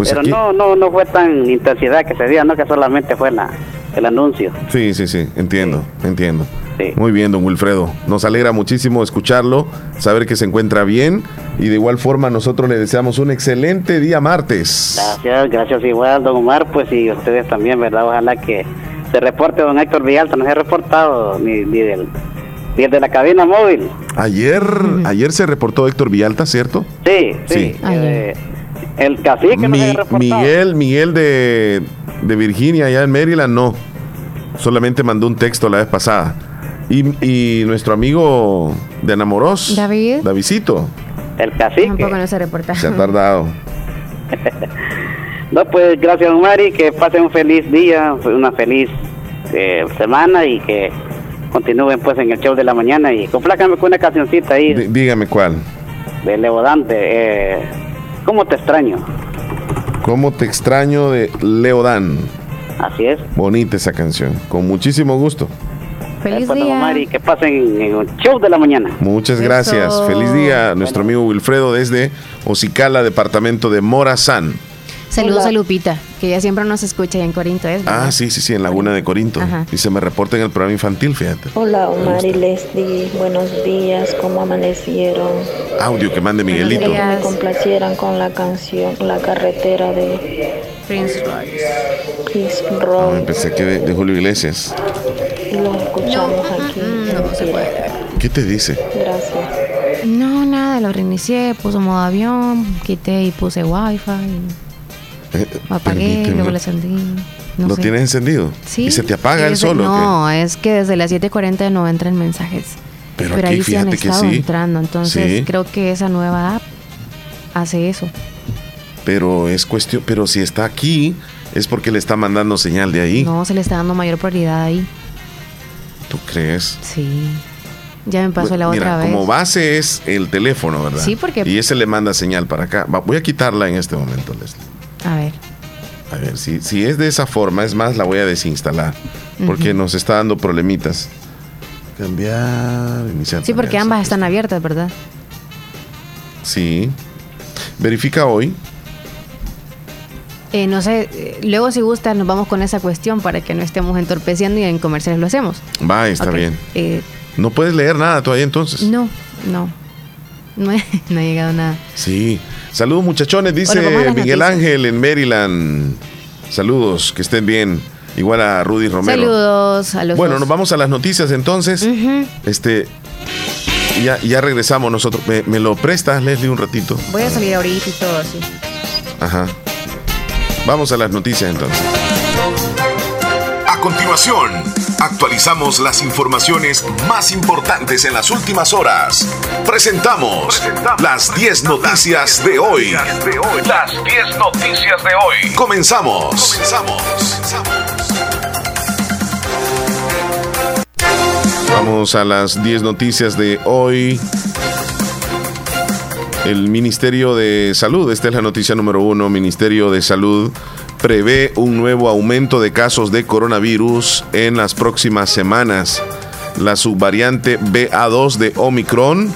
Pues Pero aquí- no, no, no fue tan intensidad que se dio, no que solamente fue la, el anuncio. sí, sí, sí, entiendo, entiendo. Muy bien, don Wilfredo. Nos alegra muchísimo escucharlo, saber que se encuentra bien y de igual forma nosotros le deseamos un excelente día martes. Gracias, gracias igual, don Omar, pues y ustedes también, ¿verdad? Ojalá que se reporte don Héctor Villalta, no se ha reportado ni, ni del ni el de la cabina móvil. Ayer, ayer se reportó Héctor Villalta, ¿cierto? Sí, sí. eh, el cacique no se Mi- ha reportado. Miguel, Miguel de, de Virginia, allá en Maryland, no. Solamente mandó un texto la vez pasada. Y, y nuestro amigo de Enamoros, David. Davidcito, El cacique. Tampoco no se reporta. se ha tardado. No, pues gracias, Mari, que pasen un feliz día, una feliz eh, semana y que continúen pues en el show de la mañana y complácame con una cancioncita ahí Dí- dígame cuál. de Leodante. Eh, ¿Cómo te extraño? ¿Cómo te extraño de Leodán? Así es. Bonita esa canción. Con muchísimo gusto. Feliz Pues, día. Mari, que pasen en el show de la mañana. Muchas gracias. Feliz día, nuestro amigo Wilfredo desde Ocicala, departamento de Morazán. Saludos a Lupita, que ella siempre nos escucha en Corinto. ¿es? verdad? Ah, sí, sí, sí, en Laguna de Corinto. Ajá. Y se me reporta en el programa infantil, fíjate. Hola Omar y Leslie, buenos días, ¿cómo amanecieron? Audio que mande Miguelito. Que me complacieran con la canción La carretera de Prince Royce. Chris No, Roy pensé que de, de Julio Iglesias. y lo escuchamos aquí. No se puede. ¿Qué te dice? Gracias. No, nada, lo reinicié, puse modo avión, quité y puse wifi, Eh, lo apagué, permíteme. luego lo encendí. No ¿Lo sé. tienes encendido? Sí. ¿Y se te apaga el solo? qué? No, es que desde las 7.40 no entran mensajes. Pero Pero, aquí ahí han fíjate que estado sí. entrando, entonces Sí. creo que esa nueva app hace eso. Pero es cuestión, pero si está aquí, es porque le está mandando señal de ahí. No, se le está dando mayor prioridad ahí. ¿Tú crees? Sí. Ya me pasó la Mira, otra vez. como base es el teléfono, ¿verdad? Sí, porque- Y ese le manda señal para acá. Voy a quitarla en este momento, Leslie. A ver. A ver, si, si es de esa forma, es más, la voy a desinstalar. Porque nos está dando problemitas. Cambiar, iniciar. Sí, porque ambas están abiertas, ¿verdad? Sí. Verifica hoy. Eh, no sé, eh, luego si gusta nos vamos con esa cuestión para que no estemos entorpeciendo y en comerciales lo hacemos. Va, está bien. Eh, No puedes leer nada todavía entonces. no, no. No, he- no ha llegado nada. Sí. Saludos muchachones, dice Bueno, Miguel. Ángel en Maryland. Saludos, que estén bien. Igual a Rudy Romero. Saludos a los Bueno, dos. nos vamos a las noticias entonces. Este. Ya, ya regresamos nosotros. ¿Me, me lo prestas, Leslie, un ratito? Voy a salir ahorita y todo así. Ajá. Vamos a las noticias entonces. A continuación, actualizamos las informaciones más importantes en las últimas horas. Presentamos las 10 noticias de hoy. Las 10 noticias de hoy. Comenzamos. Vamos a las 10 noticias de hoy. El Ministerio de Salud, esta es la noticia número uno, Ministerio de Salud prevé un nuevo aumento de casos de coronavirus en las próximas semanas. La subvariante BA2 de Omicron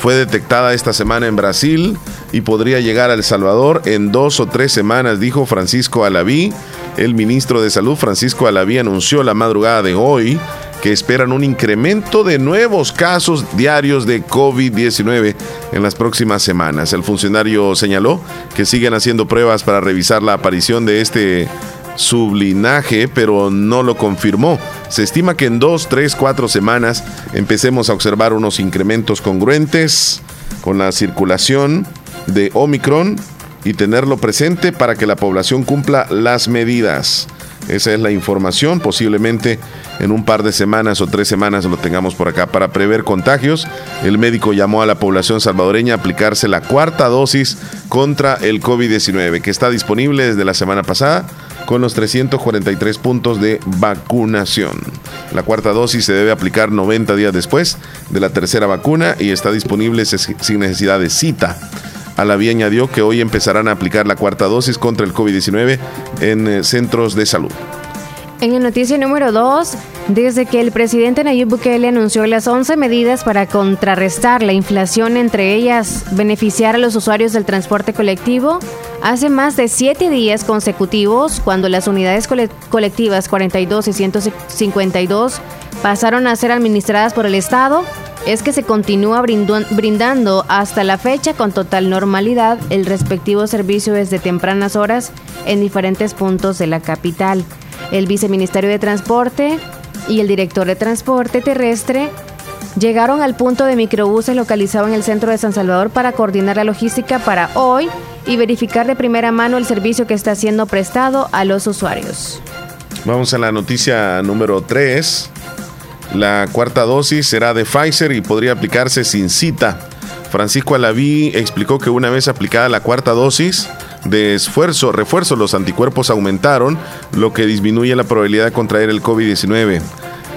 fue detectada esta semana en Brasil y podría llegar a El Salvador en dos o tres semanas, dijo Francisco Alaví. El ministro de Salud, Francisco Alaví, anunció la madrugada de hoy que esperan un incremento de nuevos casos diarios de COVID-19 en las próximas semanas. El funcionario señaló que siguen haciendo pruebas para revisar la aparición de este sublinaje, pero no lo confirmó. Se estima que en dos, tres, cuatro semanas empecemos a observar unos incrementos congruentes con la circulación de Omicron y tenerlo presente para que la población cumpla las medidas. Esa es la información. Posiblemente en un par de semanas o tres semanas lo tengamos por acá. Para prever contagios, el médico llamó a la población salvadoreña a aplicarse la cuarta dosis contra el COVID-19, que está disponible desde la semana pasada con los 343 puntos de vacunación. La cuarta dosis se debe aplicar 90 días después de la tercera vacuna y está disponible sin necesidad de cita. Alaví añadió que hoy empezarán a aplicar la cuarta dosis contra el COVID-19 en eh, centros de salud. En la noticia número 2, desde que el presidente Nayib Bukele anunció las 11 medidas para contrarrestar la inflación, entre ellas beneficiar a los usuarios del transporte colectivo, Hace más de siete días consecutivos, cuando las unidades cole- colectivas 42 y 152 pasaron a ser administradas por el Estado, es que se continúa brindando hasta la fecha con total normalidad el respectivo servicio desde tempranas horas en diferentes puntos de la capital. El viceministerio de Transporte y el director de Transporte Terrestre llegaron al punto de microbuses localizado en el centro de San Salvador para coordinar la logística para hoy y verificar de primera mano el servicio que está siendo prestado a los usuarios. Vamos a la noticia número 3. La cuarta dosis será de Pfizer y podría aplicarse sin cita. Francisco Alaví explicó que una vez aplicada la cuarta dosis de esfuerzo, refuerzo, los anticuerpos aumentaron, lo que disminuye la probabilidad de contraer el COVID-19.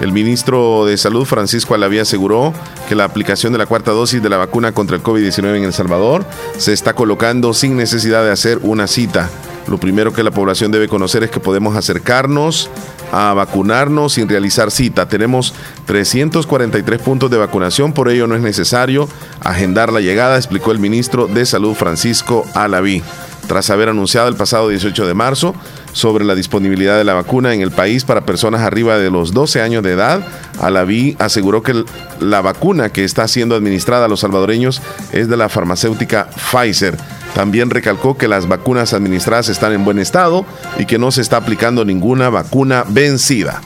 El ministro de Salud, Francisco Alaví, aseguró que la aplicación de la cuarta dosis de la vacuna contra el COVID-19 en El Salvador se está colocando sin necesidad de hacer una cita. Lo primero que la población debe conocer es que podemos acercarnos a vacunarnos sin realizar cita. Tenemos 343 puntos de vacunación, por ello no es necesario agendar la llegada, explicó el ministro de Salud Francisco Alaví. Tras haber anunciado el pasado 18 de marzo sobre la disponibilidad de la vacuna en el país para personas arriba de los 12 años de edad, Alaví aseguró que la vacuna que está siendo administrada a los salvadoreños es de la farmacéutica Pfizer. También recalcó que las vacunas administradas están en buen estado y que no se está aplicando ninguna vacuna vencida.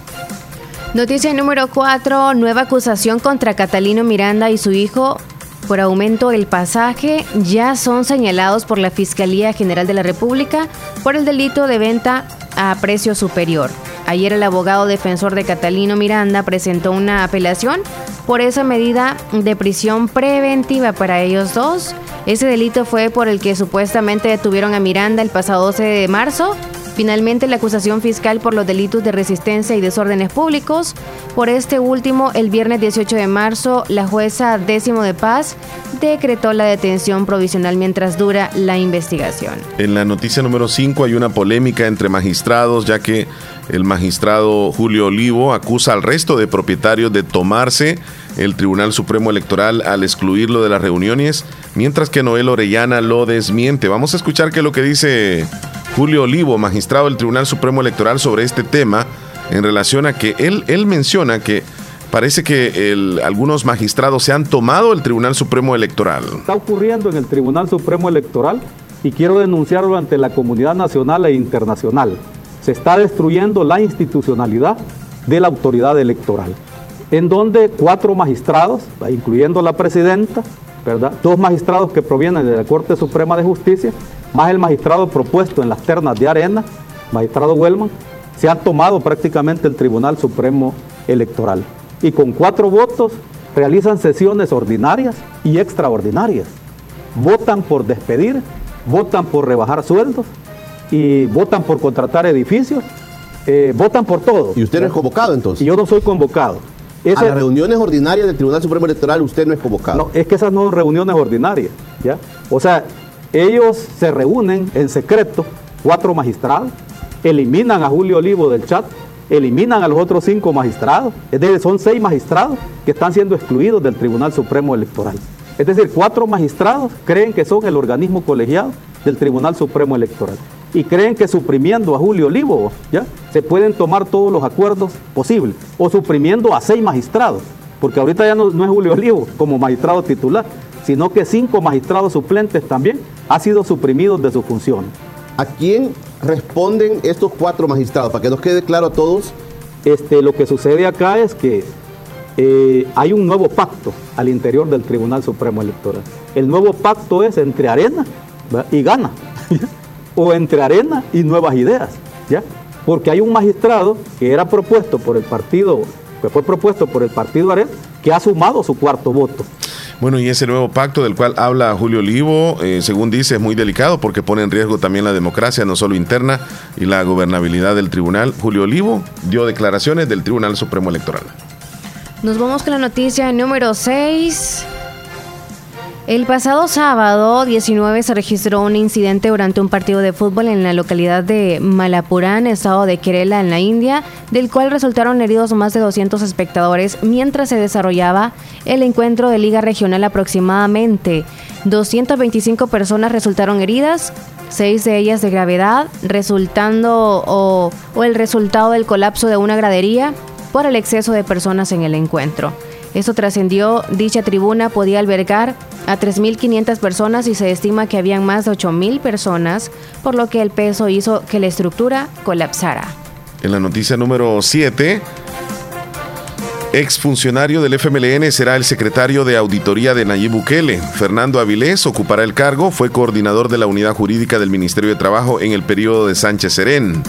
Noticia número 4. Nueva acusación contra Catalino Miranda y su hijo por aumento del pasaje ya son señalados por la Fiscalía General de la República por el delito de venta a precio superior. Ayer el abogado defensor de Catalino Miranda presentó una apelación por esa medida de prisión preventiva para ellos dos. Ese delito fue por el que supuestamente detuvieron a Miranda el pasado 12 de marzo Finalmente, la acusación fiscal por los delitos de resistencia y desórdenes públicos. Por este último, el viernes 18 de marzo, la jueza décimo de paz decretó la detención provisional mientras dura la investigación. En la noticia número 5 hay una polémica entre magistrados, ya que el magistrado Julio Olivo acusa al resto de propietarios de tomarse el Tribunal Supremo Electoral al excluirlo de las reuniones, mientras que Noel Orellana lo desmiente. Vamos a escuchar qué es lo que dice Julio Olivo, magistrado del Tribunal Supremo Electoral, sobre este tema en relación a que él, él menciona que parece que algunos magistrados se han tomado el Tribunal Supremo Electoral. está ocurriendo en el Tribunal Supremo Electoral y quiero denunciarlo ante la comunidad nacional e internacional. Se está destruyendo la institucionalidad de la autoridad electoral, en donde cuatro magistrados, incluyendo la presidenta, ¿verdad? dos magistrados que provienen de la Corte Suprema de Justicia, más el magistrado propuesto en las ternas de Arena, magistrado Wellman, se han tomado prácticamente el Tribunal Supremo Electoral. Y con cuatro votos realizan sesiones ordinarias y extraordinarias. Votan por despedir, votan por rebajar sueldos y votan por contratar edificios, eh, votan por todo. ¿Y usted no es convocado entonces? Y yo no soy convocado. A Ese- las reuniones ordinarias del Tribunal Supremo Electoral usted no es convocado. no, es que esas no son reuniones ordinarias, ¿ya? O sea, ellos se reúnen en secreto, cuatro magistrados, eliminan a Julio Olivo del chat, eliminan a los otros cinco magistrados, es decir, son seis magistrados que están siendo excluidos del Tribunal Supremo Electoral. Es decir, cuatro magistrados creen que son el organismo colegiado del Tribunal Supremo Electoral y creen que suprimiendo a Julio Olivo, ¿ya? Se pueden tomar todos los acuerdos posibles o suprimiendo a seis magistrados, porque ahorita ya no, no es Julio Olivo como magistrado titular, sino que cinco magistrados suplentes también han sido suprimidos de sus funciones. ¿A quién responden estos cuatro magistrados? Para que nos quede claro a todos. Este, lo que sucede acá es que eh, hay un nuevo pacto al interior del Tribunal Supremo Electoral. El nuevo pacto es entre Arena ¿verdad? y Gana, o entre Arena y Nuevas Ideas, ¿ya? Porque hay un magistrado que era propuesto por el partido, que fue propuesto por el partido Arena, que ha sumado su cuarto voto. Bueno, y ese nuevo pacto del cual habla Julio Olivo, eh, según dice, es muy delicado porque pone en riesgo también la democracia, no solo interna, y la gobernabilidad del tribunal. Julio Olivo dio declaraciones del Tribunal Supremo Electoral. Nos vamos con la noticia número 6. El pasado sábado 19 se registró un incidente durante un partido de fútbol en la localidad de Malapurán, estado de Kerala, en la India, del cual resultaron heridos más de 200 espectadores mientras se desarrollaba el encuentro de Liga Regional aproximadamente. 225 personas resultaron heridas, seis de ellas de gravedad, resultando o, o el resultado del colapso de una gradería por el exceso de personas en el encuentro. Esto trascendió, dicha tribuna podía albergar a 3.500 personas y se estima que habían más de 8.000 personas, por lo que el peso hizo que la estructura colapsara. En la noticia número 7, exfuncionario del FMLN será el secretario de auditoría de Nayib Bukele. Fernando Avilés ocupará el cargo, fue coordinador de la unidad jurídica del Ministerio de Trabajo en el periodo de Sánchez Serén.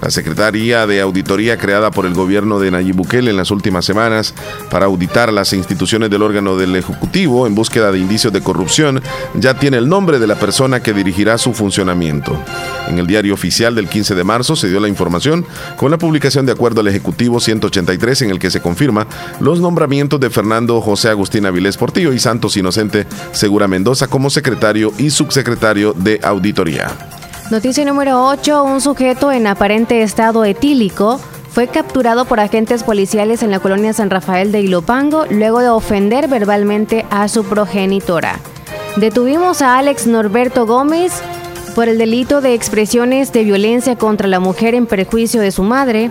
La Secretaría de Auditoría creada por el gobierno de Nayib Bukele en las últimas semanas para auditar las instituciones del órgano del Ejecutivo en búsqueda de indicios de corrupción ya tiene el nombre de la persona que dirigirá su funcionamiento. En el diario oficial del 15 de marzo se dio la información con la publicación de acuerdo al Ejecutivo 183 en el que se confirma los nombramientos de Fernando José Agustín Avilés Portillo y Santos Inocente Segura Mendoza como secretario y subsecretario de Auditoría. Noticia número 8. Un sujeto en aparente estado etílico fue capturado por agentes policiales en la colonia San Rafael de Ilopango luego de ofender verbalmente a su progenitora. Detuvimos a Alex Norberto Gómez por el delito de expresiones de violencia contra la mujer en perjuicio de su madre.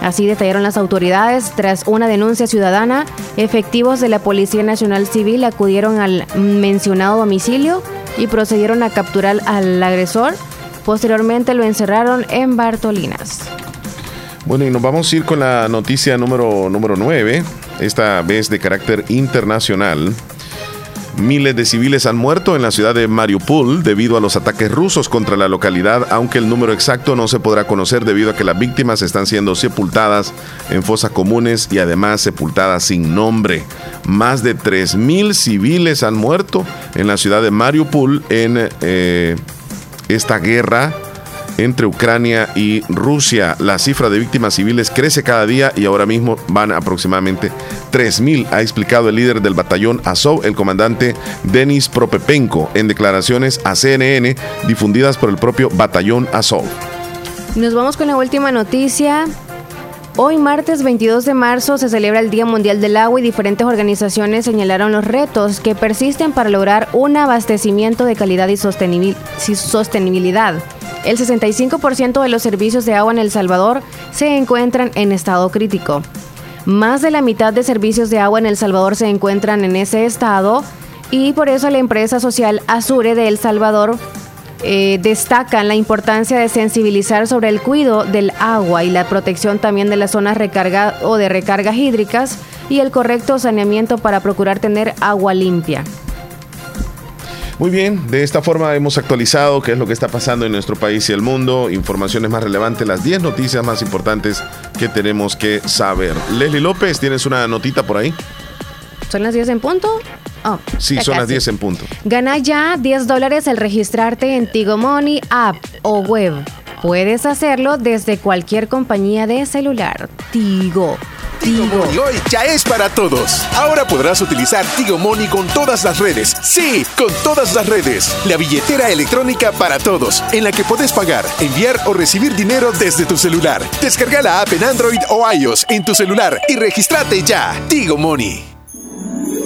Así detallaron las autoridades. Tras una denuncia ciudadana, efectivos de la Policía Nacional Civil acudieron al mencionado domicilio y procedieron a capturar al agresor Posteriormente lo encerraron en Bartolinas. Bueno, y nos vamos a ir con la noticia número, número 9, esta vez de carácter internacional. Miles de civiles han muerto en la ciudad de Mariupol debido a los ataques rusos contra la localidad, aunque el número exacto no se podrá conocer debido a que las víctimas están siendo sepultadas en fosas comunes y además sepultadas sin nombre. Más de 3.000 civiles han muerto en la ciudad de Mariupol en... Eh, esta guerra entre Ucrania y Rusia. La cifra de víctimas civiles crece cada día y ahora mismo van aproximadamente 3.000, ha explicado el líder del batallón Azov, el comandante Denis Propepenko, en declaraciones a CNN difundidas por el propio batallón Azov. Nos vamos con la última noticia. Hoy martes 22 de marzo se celebra el Día Mundial del Agua y diferentes organizaciones señalaron los retos que persisten para lograr un abastecimiento de calidad y sostenibilidad. El 65% de los servicios de agua en El Salvador se encuentran en estado crítico. Más de la mitad de servicios de agua en El Salvador se encuentran en ese estado y por eso la empresa social Azure de El Salvador eh, destacan la importancia de sensibilizar sobre el cuidado del agua y la protección también de las zonas recarga o de recargas hídricas y el correcto saneamiento para procurar tener agua limpia. Muy bien, de esta forma hemos actualizado qué es lo que está pasando en nuestro país y el mundo, informaciones más relevantes, las 10 noticias más importantes que tenemos que saber. Leslie López, ¿tienes una notita por ahí? ¿Son las 10 en punto? Oh, sí, son las 10 en punto. Gana ya 10 dólares al registrarte en Tigo Money app o web. Puedes hacerlo desde cualquier compañía de celular. Tigo. Tigo Money hoy ya es para todos. Ahora podrás utilizar Tigo Money con todas las redes. Sí, con todas las redes. La billetera electrónica para todos, en la que puedes pagar, enviar o recibir dinero desde tu celular. Descarga la app en Android o iOS en tu celular y regístrate ya. Tigo Money.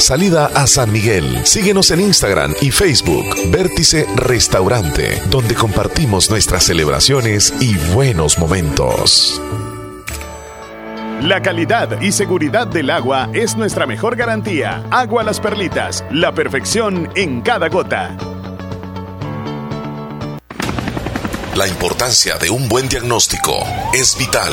salida a San Miguel. Síguenos en Instagram y Facebook, Vértice Restaurante, donde compartimos nuestras celebraciones y buenos momentos. La calidad y seguridad del agua es nuestra mejor garantía. Agua Las Perlitas, la perfección en cada gota. La importancia de un buen diagnóstico es vital.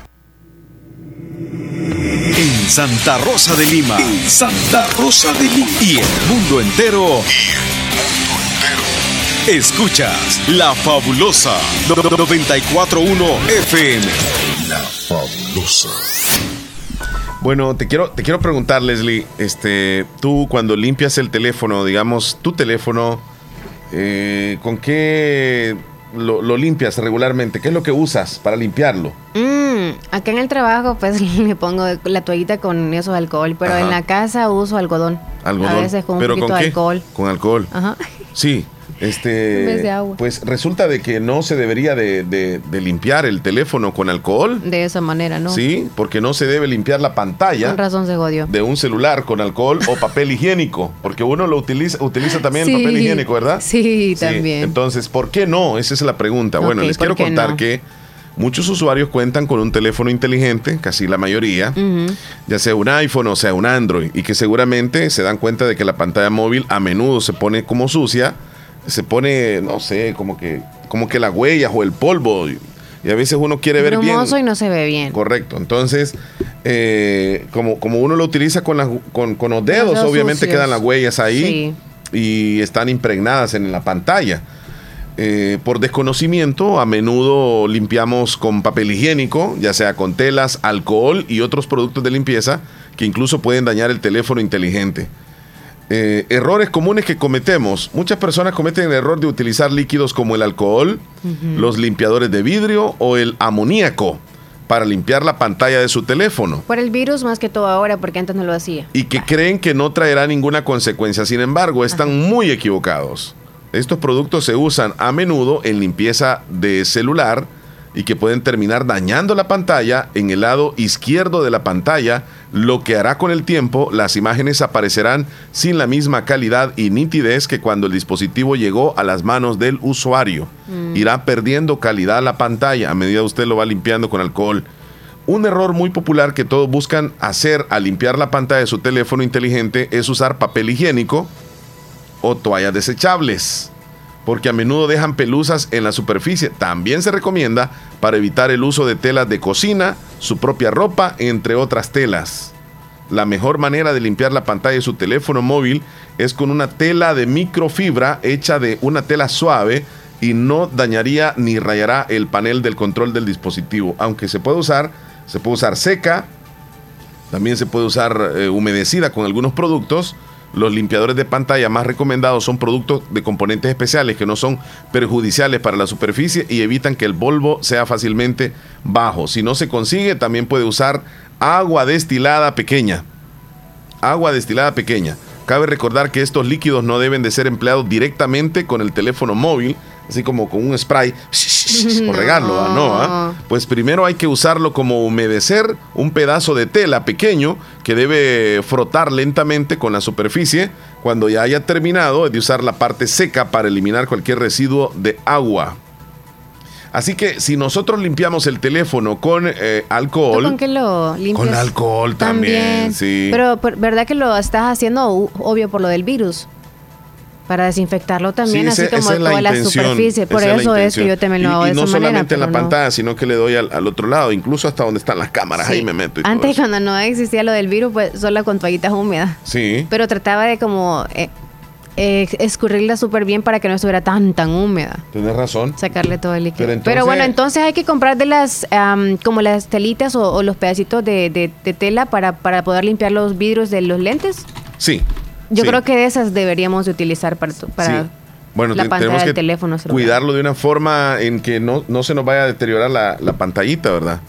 En Santa Rosa de Lima. En Santa Rosa de Lima. Y el mundo entero. Escuchas La Fabulosa 941 FM. La Fabulosa. Bueno, te quiero, te quiero preguntar, Leslie, este, tú cuando limpias el teléfono, digamos, tu teléfono, eh, ¿con qué lo, lo limpias regularmente? ¿Qué es lo que usas para limpiarlo? Mm, acá en el trabajo pues le pongo la toallita con eso de alcohol, pero Ajá. en la casa uso algodón. Algodón. A veces con un ¿Pero poquito con de alcohol. Con alcohol. Ajá. Sí, este. En vez de agua. Pues resulta de que no se debería de, de- de limpiar el teléfono con alcohol. De esa manera, ¿no? Sí, porque no se debe limpiar la pantalla Con razón se jodió. de un celular con alcohol o papel higiénico, porque uno lo utiliza, utiliza también el Sí. papel higiénico, ¿verdad? Sí, también. Entonces, ¿por qué no? Esa es la pregunta. bueno, les ¿por quiero contar no? que muchos usuarios cuentan con un teléfono inteligente, casi la mayoría, ya sea un iPhone o sea un Android, y que seguramente se dan cuenta de que la pantalla móvil a menudo se pone como sucia, se pone, no sé, como que, como que las huellas o el polvo, y, a veces uno quiere ver bien. Y no se ve bien. Correcto. Entonces, eh, como, como uno lo utiliza con, con los dedos, obviamente sucios. quedan las huellas ahí y están impregnadas en la pantalla. Eh, por desconocimiento, a menudo limpiamos con papel higiénico, ya sea con telas, alcohol y otros productos de limpieza que incluso pueden dañar el teléfono inteligente. Eh, errores comunes que cometemos. Muchas personas cometen el error de utilizar líquidos como el alcohol, los limpiadores de vidrio o el amoníaco para limpiar la pantalla de su teléfono Por el virus más que todo ahora, porque antes no lo hacía. y que creen que no traerá ninguna consecuencia. Sin embargo, están muy equivocados. Estos productos se usan a menudo en limpieza de celular y que pueden terminar dañando la pantalla en el lado izquierdo de la pantalla lo que hará con el tiempo, las imágenes aparecerán sin la misma calidad y nitidez que cuando el dispositivo llegó a las manos del usuario. Mm. Irá perdiendo calidad la pantalla a medida que usted lo va limpiando con alcohol. Un error muy popular que todos buscan hacer al limpiar la pantalla de su teléfono inteligente es usar papel higiénico o toallas desechables, porque a menudo dejan pelusas en la superficie. También se recomienda para evitar el uso de telas de cocina, su propia ropa, entre otras telas. La mejor manera de limpiar la pantalla de su teléfono móvil es con una tela de microfibra hecha de una tela suave y no dañaría ni rayará el panel del control del dispositivo. Aunque se puede usar, se puede usar seca, también se puede usar eh, humedecida con algunos productos. Los limpiadores de pantalla más recomendados son productos de componentes especiales que no son perjudiciales para la superficie y evitan que el polvo sea fácilmente bajo. Si no se consigue, también puede usar agua destilada pequeña. Agua destilada pequeña. Cabe recordar que estos líquidos no deben de ser empleados directamente con el teléfono móvil, así como con un spray o regarlo. ¿no? ¿ah? Pues primero hay que usarlo como humedecer un pedazo de tela pequeño que debe frotar lentamente con la superficie. Cuando ya haya terminado, de usar la parte seca para eliminar cualquier residuo de agua. Así que si nosotros limpiamos el teléfono con eh, ¿Tú alcohol, con qué lo limpias? con alcohol también, sí. Pero, ¿verdad que lo estás haciendo obvio por lo del virus? Para desinfectarlo también, Sí, así esa- como esa es la toda la superficie. Por eso es que yo también lo hago y, de no esa manera. solamente en la no. pantalla, sino que le doy al, al otro lado, incluso hasta donde están las cámaras, ahí me meto y Antes, cuando no existía lo del virus, pues solo con toallitas húmedas. Sí. Pero trataba de como eh, eh, escurrirla súper bien para que no estuviera tan, tan húmeda. Tienes razón. Sacarle todo el líquido. Pero bueno, entonces hay que comprar de las, am, como las telitas o, o los pedacitos de, de- de tela para, para poder limpiar los vidrios de los lentes. Sí. Yo sí. creo que de esas deberíamos de utilizar para, para Sí. Bueno, la pantalla tenemos del que teléfono. celular. cuidarlo de una forma en que no, no se nos vaya a deteriorar la, la pantallita, ¿verdad?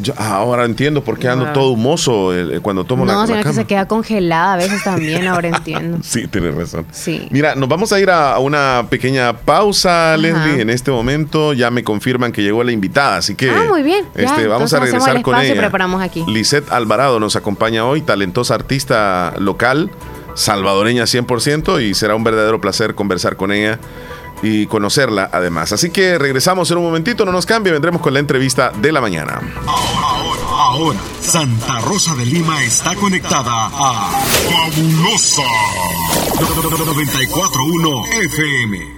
Yo ahora entiendo por qué ando todo humoso eh, cuando tomo la, No, la sino que cama. se queda congelada a veces también, ahora entiendo. Sí, tienes razón. Sí. Mira, nos vamos a ir a, a una pequeña pausa, Leslie. En este momento ya me confirman que llegó la invitada, así que Ah, muy bien. Ya, este, vamos a regresar el con ella. preparamos aquí. Lisette Alvarado nos acompaña hoy, talentosa artista local, salvadoreña 100%, y será un verdadero placer conversar con ella y conocerla además. Así que regresamos en un momentito, no nos cambie, vendremos con la entrevista de la mañana. Ahora, Santa Rosa de Lima está conectada a Fabulosa 941 FM.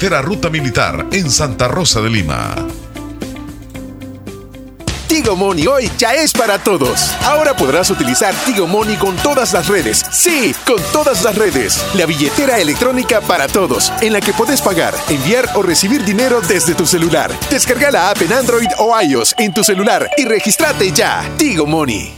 Ruta Militar en Santa Rosa de Lima. Tigo Money hoy ya es para todos. Ahora podrás utilizar Tigo Money con todas las redes. Sí, con todas las redes. La billetera electrónica para todos, en la que puedes pagar, enviar o recibir dinero desde tu celular. Descarga la app en Android o iOS en tu celular y regístrate ya. Tigo Money.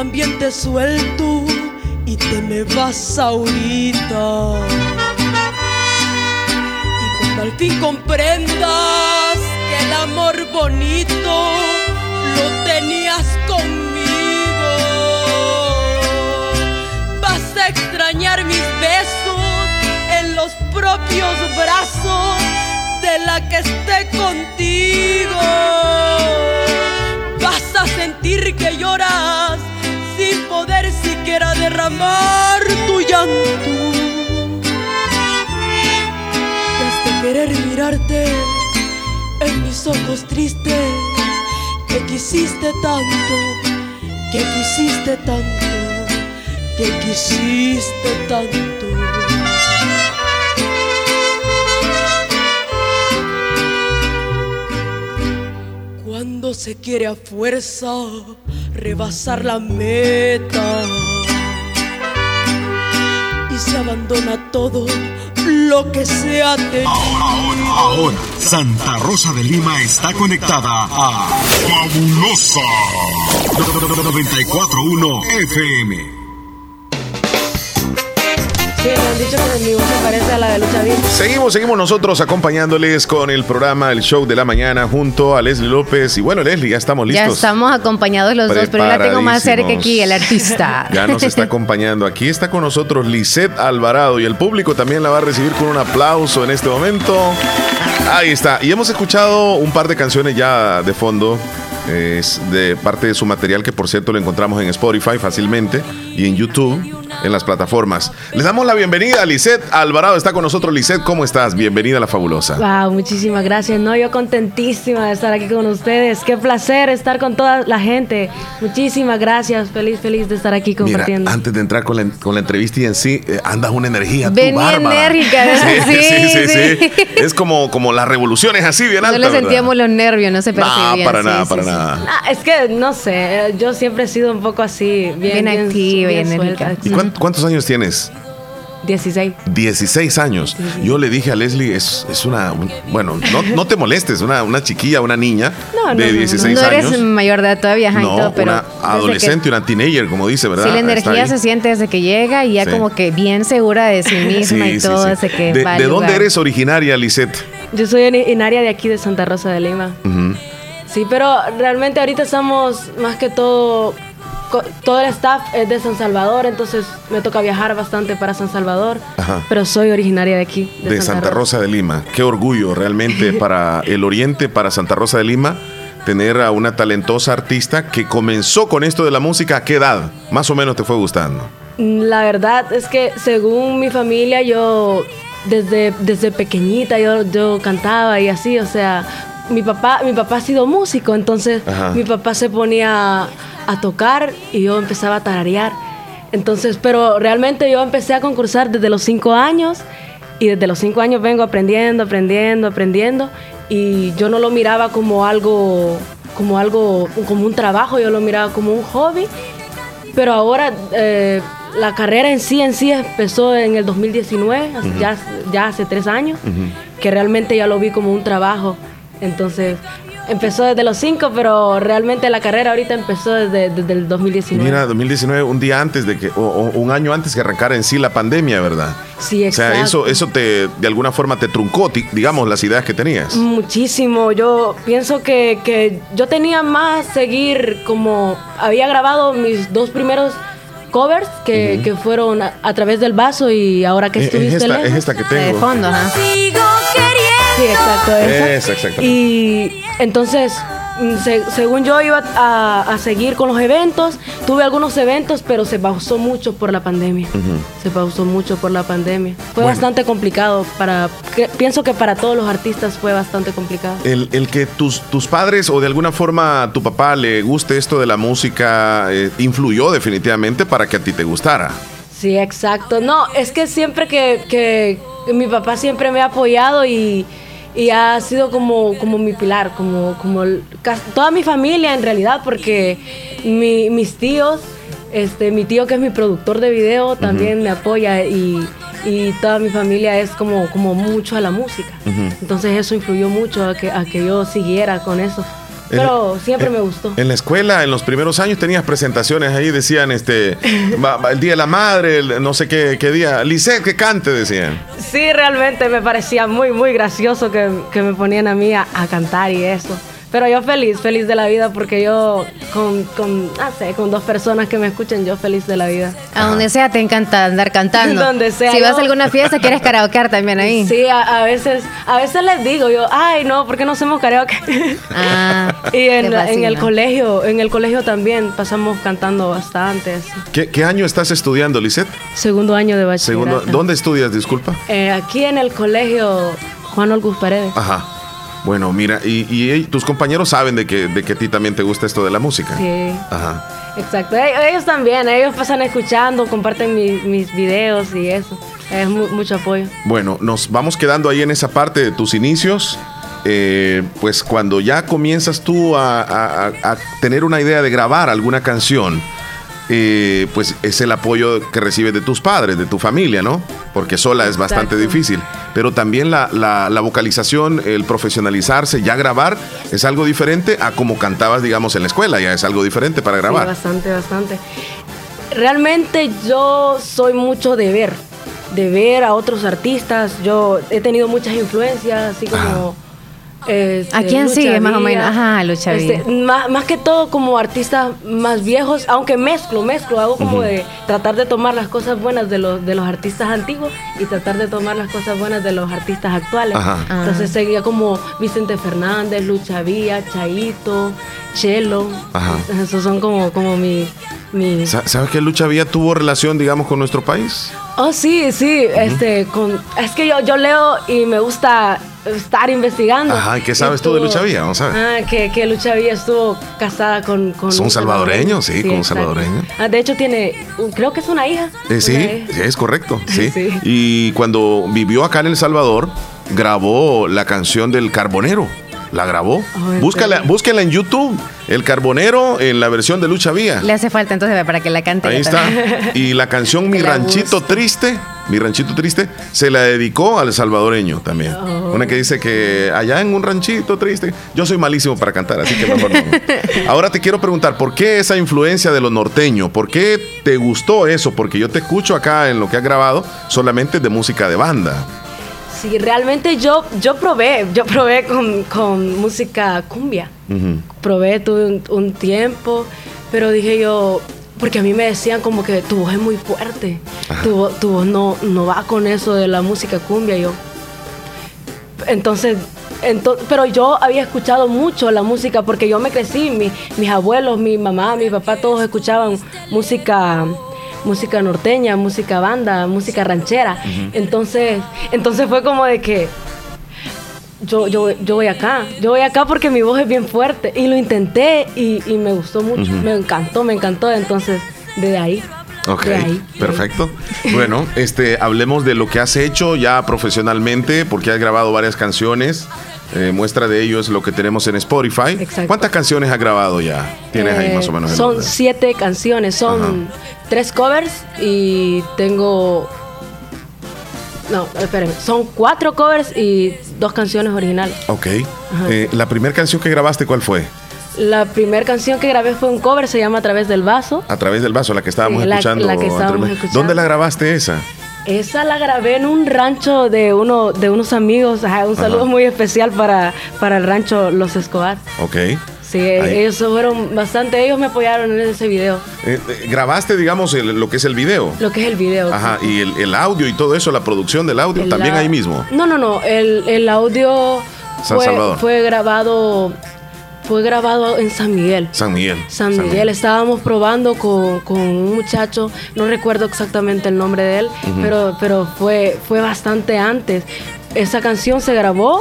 También te suelto y te me vas ahorita. Cuando al fin comprendas que el amor bonito lo tenías conmigo. Vas a extrañar mis besos en los propios brazos de la que esté contigo. Vas a sentir que lloras sin poder siquiera derramar tu llanto. Y hasta querer mirarte en mis ojos tristes que quisiste tanto, que quisiste tanto, que quisiste tanto. Cuando se quiere a fuerza rebasar la meta y se abandona todo lo que se ha tenido. Ahora, Santa Rosa de Lima está conectada a Fabulosa 941 FM. Sí, me han dicho que mi voz se parece a la de Lucha. Seguimos, seguimos nosotros acompañándoles con el programa El Show de la Mañana junto a Leslie López. Y bueno, Leslie, ya estamos listos. Ya estamos acompañados los dos, pero yo la tengo más cerca aquí, el artista. Ya nos está acompañando. Aquí está con nosotros Lisette Alvarado y el público también la va a recibir con un aplauso en este momento. Ahí está. Y hemos escuchado un par de canciones ya de fondo. Es de parte de su material que por cierto lo encontramos en Spotify fácilmente y en YouTube, en las plataformas. Les damos la bienvenida a Lisette Alvarado. Está con nosotros Lisette. ¿Cómo estás? Bienvenida a La Fabulosa. Wow, muchísimas gracias. No, yo contentísima de estar aquí con ustedes. Qué placer estar con toda la gente. Muchísimas gracias. Feliz, feliz de estar aquí Mira, compartiendo. antes de entrar con la, con la entrevista y en sí, eh, andas una energía. Venía enérgica, ¿verdad? Sí, sí, sí, Sí, sí. Es como, como las revoluciones así, bien No altas. le ¿verdad? sentíamos los nervios, no se percibían. No, para sí, nada, sí, para sí. nada. Ah, es que no sé, yo siempre he sido un poco así, bien, Bien activa y enérgica. ¿Y cuán- cuántos años tienes? 16. 16 años. Yo le dije a Leslie, es, es una. un- bueno, no, no te molestes, una, una chiquilla, una niña No, no, de no, no. 16 No eres años. mayor de edad todavía, ajá, y No, todo, pero una adolescente, una teenager, como dice, ¿verdad? Sí, la energía se siente desde que llega y ya Sí. como que bien segura de sí misma Sí, y sí, todo, sí. desde que ¿De, va de dónde eres originaria, Lisette? Yo soy en, en área de aquí de Santa Rosa de Lima. Sí, pero realmente ahorita estamos más que todo, todo el staff es de San Salvador, entonces me toca viajar bastante para San Salvador, Ajá. pero soy originaria de aquí, de, de Santa Rosa de Lima. Qué orgullo realmente para el Oriente, para Santa Rosa de Lima, tener a una talentosa artista que comenzó con esto de la música. ¿A qué edad? Más o menos te fue gustando. La verdad es que según mi familia yo desde, desde pequeñita yo, yo cantaba y así, o sea, mi papá, mi papá ha sido músico, entonces Ajá. mi papá se ponía a tocar y yo empezaba a tararear. Entonces, pero realmente yo empecé a concursar desde los cinco años y desde los cinco años vengo aprendiendo, aprendiendo, aprendiendo y yo no lo miraba como algo, como algo, como un trabajo, yo lo miraba como un hobby pero ahora eh, la carrera en sí en sí empezó en el 2019, hace- Ujú. ya, ya hace tres años, que realmente ya lo vi como un trabajo. Entonces empezó desde los cinco, pero realmente la carrera ahorita empezó desde, desde el 2019. Mira, 2019, un día antes de que, o, o un año antes que arrancara en sí la pandemia, ¿verdad? Sí, O sea, exacto. eso, eso te, de alguna forma te truncó, ti- digamos, las ideas que tenías. Muchísimo. Yo pienso que, que yo tenía más seguir como había grabado mis dos primeros covers que, que fueron a, a través del vaso y ahora que Es- es estuviste esta- lejos. es esta que tengo. De fondo, ajá. Queriendo. Sí, exacto. esa. Esa, exactamente. Y entonces, mm, se- según yo iba a, a seguir con los eventos, tuve algunos eventos, pero se pausó mucho por la pandemia. Se pausó mucho por la pandemia. Fue Bueno. bastante complicado para, que- pienso que para todos los artistas fue bastante complicado. El, el que tus, tus padres o de alguna forma a tu papá le guste esto de la música eh, influyó definitivamente para que a ti te gustara. Sí, exacto. No, es que siempre que, que mi papá siempre me ha apoyado y, y ha sido como, como mi pilar, como, como toda mi familia en realidad, porque mi- mis tíos, este, mi tío que es mi productor de video también me apoya y, y toda mi familia es como, como mucho a la música. Entonces eso influyó mucho a que, a que yo siguiera con eso. Pero siempre me gustó. En la escuela, en los primeros años tenías presentaciones ahí, decían este el día de la madre, el no sé qué, qué día, Lisette que cante, decían. Sí, realmente me parecía muy, muy gracioso que, que me ponían a mí a, a cantar y eso. Pero yo feliz, feliz de la vida porque yo con, con, no sé, con dos personas que me escuchen, yo feliz de la vida. A donde sea te encanta andar cantando. Donde sea, Si vas a alguna fiesta, quieres karaokear también ahí. Sí, a, a veces, a veces les digo yo, ay no, ¿por qué no hacemos karaoke? Ah, y en, el colegio, en el colegio también pasamos cantando bastante. así. ¿Qué, qué año estás estudiando, Lisette? Segundo año de bachillerato. Segundo, ¿Dónde estudias, disculpa? Eh, aquí en el colegio Juan Olgus Paredes. Ajá. Bueno, mira, y, y ell- tus compañeros saben de que, de que a ti también te gusta esto de la música. Sí. Ajá. Exacto, E- ellos también, ellos pasan escuchando, comparten mi- mis videos y eso. Es mu- mucho apoyo. Bueno, nos vamos quedando ahí en esa parte de tus inicios. Eh, pues cuando ya comienzas tú a- a- a tener una idea de grabar alguna canción, eh, pues es el apoyo que recibes de tus padres, de tu familia, ¿no? Porque sola es bastante difícil. Pero también la, la- la vocalización, el profesionalizarse, ya grabar, es algo diferente a como cantabas, digamos, en la escuela, ya es algo diferente para Sí, grabar. bastante, bastante. Realmente yo soy mucho de ver, de ver a otros artistas. Yo he tenido muchas influencias, así como... este, ¿A quién Lucha sigue más o menos? Ajá, Lucha Este, Villa. más, más que todo como artistas más viejos, aunque mezclo, mezclo, hago como de tratar de tomar las cosas buenas de los, de los artistas antiguos y tratar de tomar las cosas buenas de los artistas actuales. Ajá. Entonces seguía como Vicente Fernández, Lucha Villa, Chaito, Chelo. Ajá. Esos son como, como mi, mi... Sa- ¿Sabes que Lucha Villa tuvo relación, digamos, con nuestro país? Oh, sí, sí, este, con, es que yo, yo leo y me gusta estar investigando. Ajá, ¿y qué sabes tú de estuvo- Lucha Villa? Vamos a ver. Ah, que, que Lucha Villa estuvo casada con... con Son un salvadoreños, sí, con un salvadoreño. Ah, de hecho tiene, creo que es una hija. Eh, sí, hija. sí, es correcto. Sí. Sí. Y cuando vivió acá en El Salvador, grabó la canción del Carbonero. La grabó. ¿en Búscala, en YouTube. El Carbonero en la versión de Lucha Vía. Le hace falta entonces para que la cante. Ahí está. también. Y la canción Mi Ranchito Triste, Mi Ranchito Triste, se la dedicó al salvadoreño también. Oh. Una que dice que allá en un ranchito triste, yo soy malísimo para cantar, así que mejor no. Ahora te quiero preguntar, ¿por qué esa influencia de lo norteño? ¿Por qué te gustó eso? Porque yo te escucho acá en lo que has grabado solamente de música de banda. Sí, realmente yo, yo probé, yo probé con, con música cumbia. Probé, tuve un, un tiempo, pero dije yo, porque a mí me decían como que tu voz es muy fuerte, tu, tu voz no, no va con eso de la música cumbia, y yo. Entonces, ento- pero yo había escuchado mucho la música porque yo me crecí, mi- mis abuelos, mi mamá, mi papá, todos escuchaban música música norteña, música banda, música ranchera. Entonces, entonces fue como de que yo, yo, yo voy acá, yo voy acá porque mi voz es bien fuerte. Y lo intenté y, y me gustó mucho, me encantó, me encantó. Entonces, de ahí. Ok, De ahí. perfecto. Bueno, este, hablemos de lo que has hecho ya profesionalmente, porque has grabado varias canciones. Eh, muestra de ello es lo que tenemos en Spotify. ¿Cuántas canciones has grabado ya? Tienes ahí Eh, más o menos Son siete canciones, son tres covers y tengo. No, espérenme, son cuatro covers y dos canciones originales. Ok. Eh, la primera canción que grabaste, ¿cuál fue? La primera canción que grabé fue un cover, se llama A través del vaso. A través del vaso, la que estábamos Sí, la- escuchando. la que estábamos escuchando. ¿Dónde la grabaste esa? Esa la grabé en un rancho de uno de unos amigos. Ajá, un saludo Ajá. muy especial para, para el rancho Los Escobar. Ok. Sí, Ahí. ellos fueron bastante, ellos me apoyaron en ese video. Eh, eh, grabaste, digamos, el- lo que es el video. Lo que es el video. Ajá, y el, el audio y todo eso, la producción del audio, El también la- ahí mismo. No, no, no. El, el audio San fue, Salvador. fue grabado fue grabado en San Miguel. San Miguel. San Miguel, estábamos probando con, con un muchacho, no recuerdo exactamente el nombre de él, pero, pero fue, fue bastante antes. Esa canción se grabó,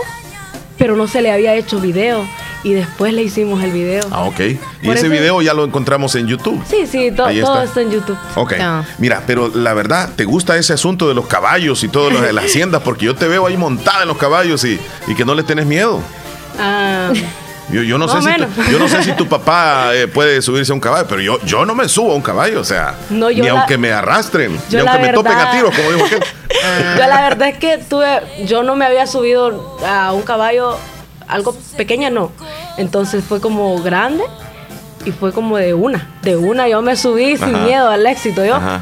pero no se le había hecho video y después le hicimos el video. Ah, ok. Y Por ese eso- video ya lo encontramos en YouTube. Sí, sí, to- Ahí todo está. está en YouTube. Ok. Mira, pero la verdad, ¿te gusta ese asunto de los caballos y todo lo de las haciendas? Porque yo te veo ahí montada en los caballos y, y que no le tenés miedo. Ah, Yo, yo no sé si tu, yo no sé si tu papá eh, puede subirse a un caballo, pero yo, yo no me subo a un caballo, o sea, No, yo ni la- aunque me arrastren, ni aunque me topen a tiros, como dijo aquel. Yo la verdad es que tuve, yo no me había subido a un caballo, algo pequeña no. Entonces fue como grande y fue como de una. De una yo me subí sin miedo al éxito. Yo Ajá.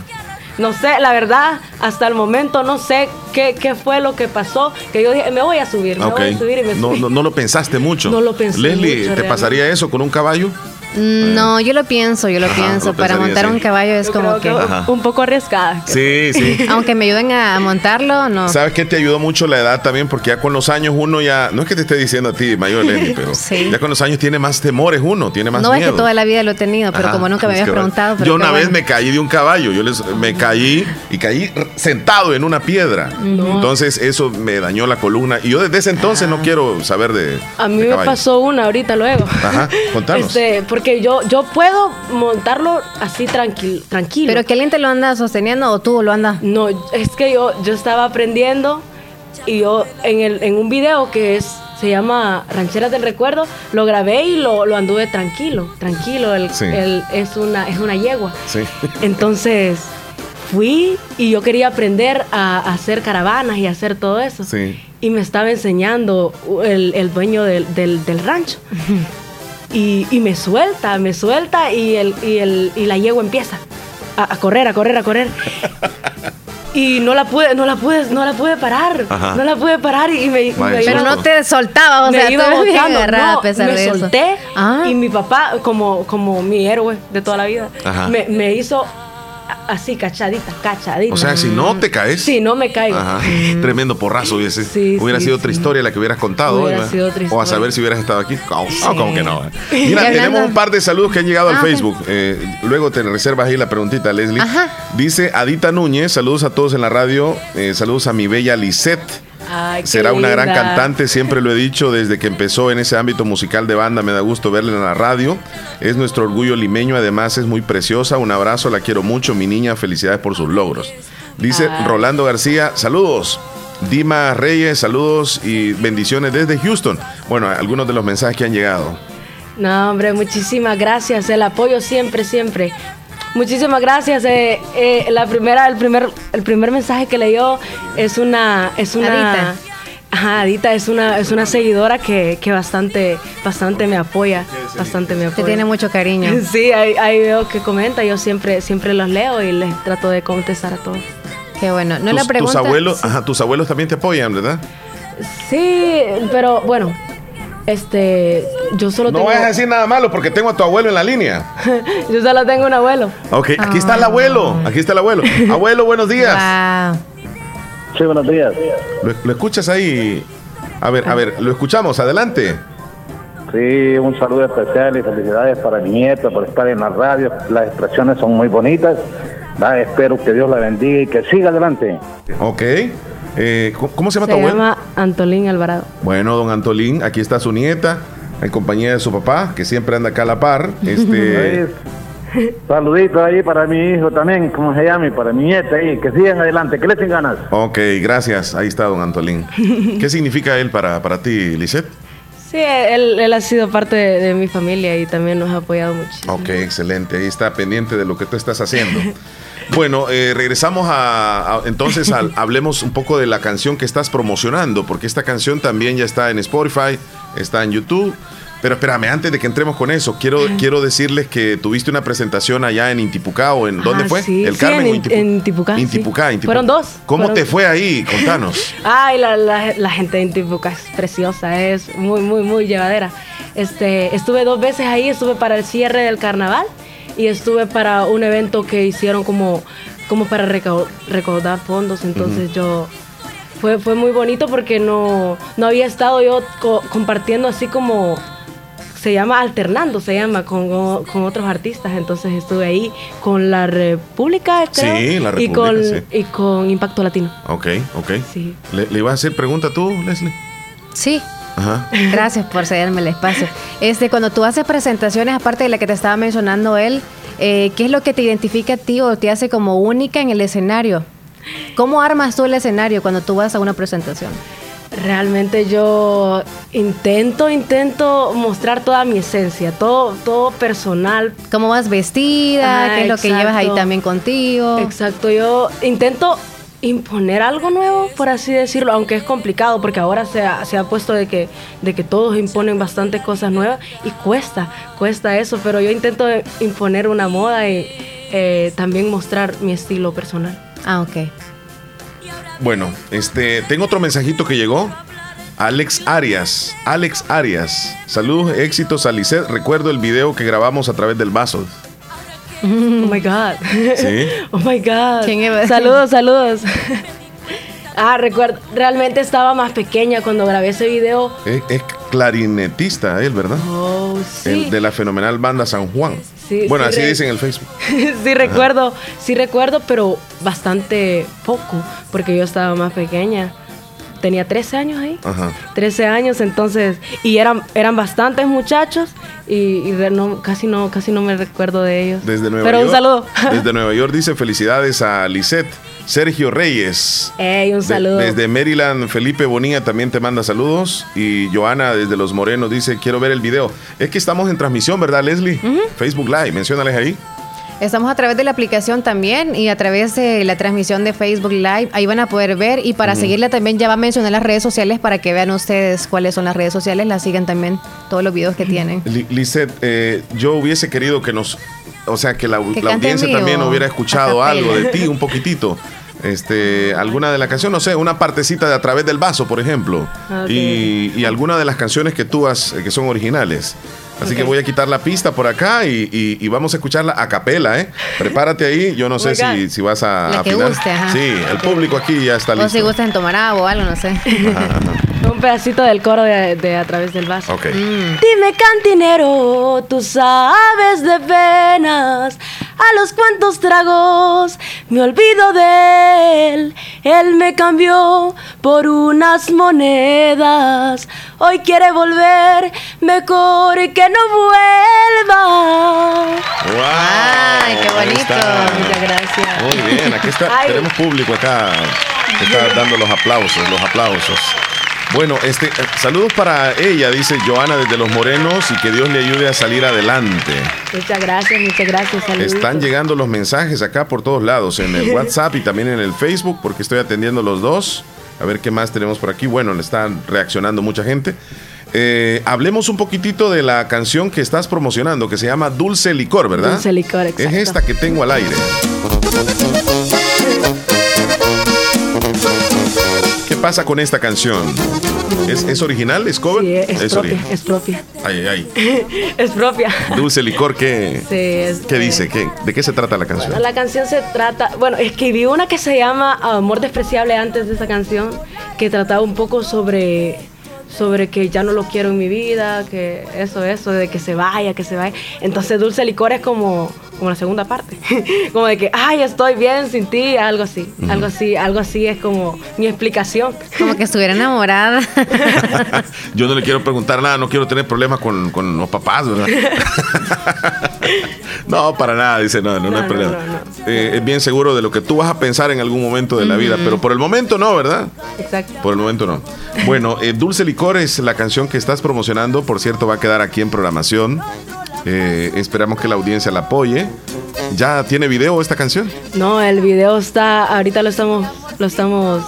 No sé, la verdad, hasta el momento no sé qué, qué fue lo que pasó. Que yo dije, me voy a subir, me Ok. voy a subir y me No, subí. no, no lo pensaste mucho. No lo pensé Leslie, mucho, ¿te realmente. pasaría eso con un caballo? Mm, No, yo lo pienso, yo lo Ajá, pienso. lo Para montar un caballo es Yo como creo que... Ajá. un poco arriesgada. Sí, sí. Aunque me ayuden a montarlo, no. ¿Sabes qué te ayudó mucho la edad también? Porque ya con los años uno ya, no es que te esté diciendo a ti, mayor pero Sí. ya con los años tiene más temores uno, tiene más No es miedo. que toda la vida lo he tenido, pero Ajá, como nunca me es habías preguntado. pero Yo una vez bueno. me caí de un caballo, yo les, me caí y caí sentado en una piedra. No. Entonces eso me dañó la columna y yo desde ese entonces no quiero saber de A mí de me pasó una ahorita luego. Ajá, contanos. Este, porque yo, yo puedo montarlo así tranquilo, tranquilo. ¿Pero que alguien te lo anda sosteniendo o tú lo andas? No, es que yo, yo estaba aprendiendo y yo en, el, en un video que es se llama Rancheras del Recuerdo, lo grabé y lo, lo anduve tranquilo, tranquilo. El, Sí. el- es, una, es una yegua. Sí. Entonces fui y yo quería aprender a, a hacer caravanas y hacer todo eso. Sí. Y me estaba enseñando el, el dueño del, del- del rancho. Y, y me suelta, me suelta y, el, y, el, y la yegua empieza a, a correr, a correr, a correr. Y no la pude, no la pude, no la pude parar. Ajá. No la pude parar y me, Pero iba- no te soltaba, o me sea, iba botando. agarrada No, a pesar me de eso. solté Ah. y mi papá, como, como mi héroe de toda la vida, me, me hizo así, cachadita, cachadita. O sea, si no te caes. Sí, no me caigo. Ajá. Tremendo porrazo hubiese. Sí, hubiera sí, sido otra historia la que hubieras contado. Hubiera ¿verdad? sido otra O a historia. saber si hubieras estado aquí. Sí. no, como que no. Y Mira, hablando- tenemos un par de saludos que han llegado al Ah, ok. Facebook. Eh, luego te reservas ahí la preguntita, Leslie. Ajá. Dice Adita Núñez, saludos a todos en la radio. eh, saludos a mi bella Lisette. Ay, Será una gran cantante, siempre lo he dicho, desde que empezó en ese ámbito musical de banda, me da gusto verla en la radio. Es nuestro orgullo limeño, además es muy preciosa. Un abrazo, la quiero mucho, mi niña, felicidades por sus logros. Dice Ay. Rolando García, saludos. Dima Reyes, saludos y bendiciones desde Houston. Bueno, algunos de los mensajes que han llegado. No, hombre, muchísimas gracias. El apoyo siempre, siempre. Muchísimas gracias. eh, eh, la primera, el primer, el primer mensaje que leyó es una, es una. Adita. Ajá, Adita es una, es una seguidora que, que bastante, bastante me apoya, bastante me Te apoya. tiene mucho cariño. Sí, ahí, ahí veo que comenta. Yo siempre, siempre los leo y les trato de contestar a todos. Qué bueno. No tus, la tus pregunta. abuelos, ajá, tus abuelos también te apoyan, ¿verdad? Sí, pero bueno, este, yo solo No tengo, vayas a decir nada malo porque tengo a tu abuelo en la línea. yo solo tengo un abuelo. Ok, aquí está el abuelo, aquí está el abuelo. Abuelo, buenos días. Wow. Sí, buenos días. ¿Lo, lo escuchas ahí? A ver, a ver, lo escuchamos, adelante. Sí, un saludo especial y felicidades para mi nieto por estar en la radio. Las expresiones son muy bonitas. Va, espero que Dios la bendiga y que siga adelante. Ok. Eh, ¿cómo- ¿Cómo se llama Se tu abuelo? llama Antolín Alvarado. Bueno, don Antolín, aquí está su nieta, en compañía de su papá, que siempre anda acá a la par. Este, Saluditos ahí para mi hijo también, como se llama, y para mi nieta ahí. Que sigan adelante, que le echen ganas. ok, gracias. Ahí está don Antolín. ¿Qué significa él para, para ti, Lisette? Sí, él, él ha sido parte de, de mi familia y también nos ha apoyado mucho. Ok, excelente. Ahí está pendiente de lo que tú estás haciendo. Bueno, eh, regresamos a, a- entonces al- hablemos un poco de la canción que estás promocionando, porque esta canción también ya está en Spotify, está en YouTube. Pero espérame, antes de que entremos con eso, quiero, quiero decirles que tuviste una presentación allá en Intipucá o en ¿dónde Ah, fue? sí, ¿El sí, Carmen en, o Intipu- en sí. Intipucá, Intipucá. Fueron dos. ¿Cómo fueron te fue ahí? Contanos. Ay, la, la- la gente en Tipucá es preciosa, es muy, muy, muy llevadera. Este, estuve dos veces ahí, estuve para el cierre del carnaval y estuve para un evento que hicieron como, como para recau- recaudar fondos. Entonces yo fue, fue muy bonito porque no, no había estado yo co- compartiendo así como se llama alternando, se llama con, con otros artistas. Entonces estuve ahí con la República, creo, Sí, La y con, República, y con Impacto Latino. Ok, ok. Sí. ¿Le, le ibas a hacer pregunta tú, Leslie? Sí. Ajá. Gracias por cederme el espacio. Este, cuando tú haces presentaciones, aparte de la que te estaba mencionando él, eh, ¿qué es lo que te identifica a ti o te hace como única en el escenario? ¿Cómo armas tú el escenario cuando tú vas a una presentación? Realmente yo intento, intento mostrar toda mi esencia, todo, todo personal. ¿Cómo vas vestida? Ajá, ¿Qué es lo que llevas ahí también contigo? Exacto, yo intento imponer algo nuevo, por así decirlo, aunque es complicado porque ahora se ha, se ha puesto de que, de que todos imponen bastantes cosas nuevas y cuesta, cuesta eso, pero yo intento imponer una moda y eh, también mostrar mi estilo personal. Ah, ok. Bueno, este, tengo otro mensajito que llegó. Alex Arias, Alex Arias, saludos, éxitos a. Recuerdo el video que grabamos a través del vaso. Oh my God. Sí. Oh my God. ¿Quién iba a- Saludos, saludos. ah, recuerdo, realmente estaba más pequeña cuando grabé ese video. Es, es clarinetista él, ¿verdad? Oh, sí. El de la fenomenal banda San Juan. Sí, bueno, sí, así re- dicen en el Facebook. sí recuerdo, sí recuerdo, pero bastante poco, porque yo estaba más pequeña. Tenía 13 años ahí. Ajá. 13 años, entonces, y eran, eran bastantes muchachos y, no, casi no, casi no me recuerdo de ellos. Desde Nueva Pero York. un saludo. Desde Nueva York dice felicidades a Lisette. Sergio Reyes. Ey, un De- saludo. desde Maryland, Felipe Bonilla también te manda saludos. Y Joana desde Los Morenos dice, quiero ver el video. Es que estamos en transmisión, ¿verdad, Leslie? Facebook Live, menciónales ahí. Estamos a través de la aplicación también y a través de la transmisión de Facebook Live. Ahí van a poder ver y para seguirla también ya va a mencionar las redes sociales para que vean ustedes cuáles son las redes sociales. La sigan también todos los videos que tienen. Li- Lisette, eh, yo hubiese querido que nos, o sea, que la, Que audiencia también hubiera escuchado algo de ti, un poquitito. Este, alguna de la canción, no sé, una partecita de A través del vaso, por ejemplo. Y, y alguna de las canciones que tú has, eh, que son originales. Así que voy a quitar la pista por acá y, y- y vamos a escucharla a capela, ¿eh? Prepárate ahí, yo no sé si, si vas a La que guste, ajá. Sí, el público aquí ya está O si listo. gustan tomar agua o algo, no sé. Un pedacito del coro de, de A través del vaso. Ok. Dime cantinero, tú sabes de penas, a los cuantos tragos me olvido de él. Él me cambió por unas monedas, hoy quiere volver, mejor que no vuelva. ¡Ay, qué bonito. Muchas gracias. Muy bien, aquí está, Ay. tenemos público acá. que Está dando los aplausos, los aplausos. Bueno, este, eh, saludos para ella, dice Joana desde Los Morenos y que Dios le ayude a salir adelante. Muchas gracias, muchas gracias. Están llegando los mensajes acá por todos lados, en el WhatsApp y también en el Facebook, porque estoy atendiendo los dos. A ver qué más tenemos por aquí. Bueno, le están reaccionando mucha gente. Eh, hablemos un poquitito de la canción que estás promocionando, que se llama Dulce Licor, ¿verdad? Dulce licor, Es exacto. esta que tengo al aire. ¿Qué pasa con esta canción? ¿Es, es original? ¿Es cover? Sí, es, propia, es propia. Ay, ay. es propia. Dulce Licor, ¿qué, Sí, ¿qué dice? ¿Qué, ¿De qué se trata la canción? La canción se trata, bueno, escribí una que se llama Amor despreciable antes de esa canción, que trataba un poco sobre sobre que ya no lo quiero en mi vida, que eso, eso, de que se vaya, que se vaya. Entonces Dulce Licor es como, como la segunda parte, como de que, ay, estoy bien sin ti, algo así, algo así, algo así es como mi explicación. Como que estuviera enamorada. Yo no le quiero preguntar nada, no quiero tener problemas con, con los papás, ¿verdad? no, para nada, dice, no, no, no, hay no, problema. no, Eh, es bien seguro de lo que tú vas a pensar en algún momento de la vida, pero por el momento no, ¿verdad? Exacto. Por el momento no. Bueno, eh, Dulce Licor es la canción que estás promocionando, por cierto, va a quedar aquí en programación. Eh, esperamos que la audiencia la apoye. ¿Ya tiene video esta canción? No, el video está, ahorita lo estamos, lo estamos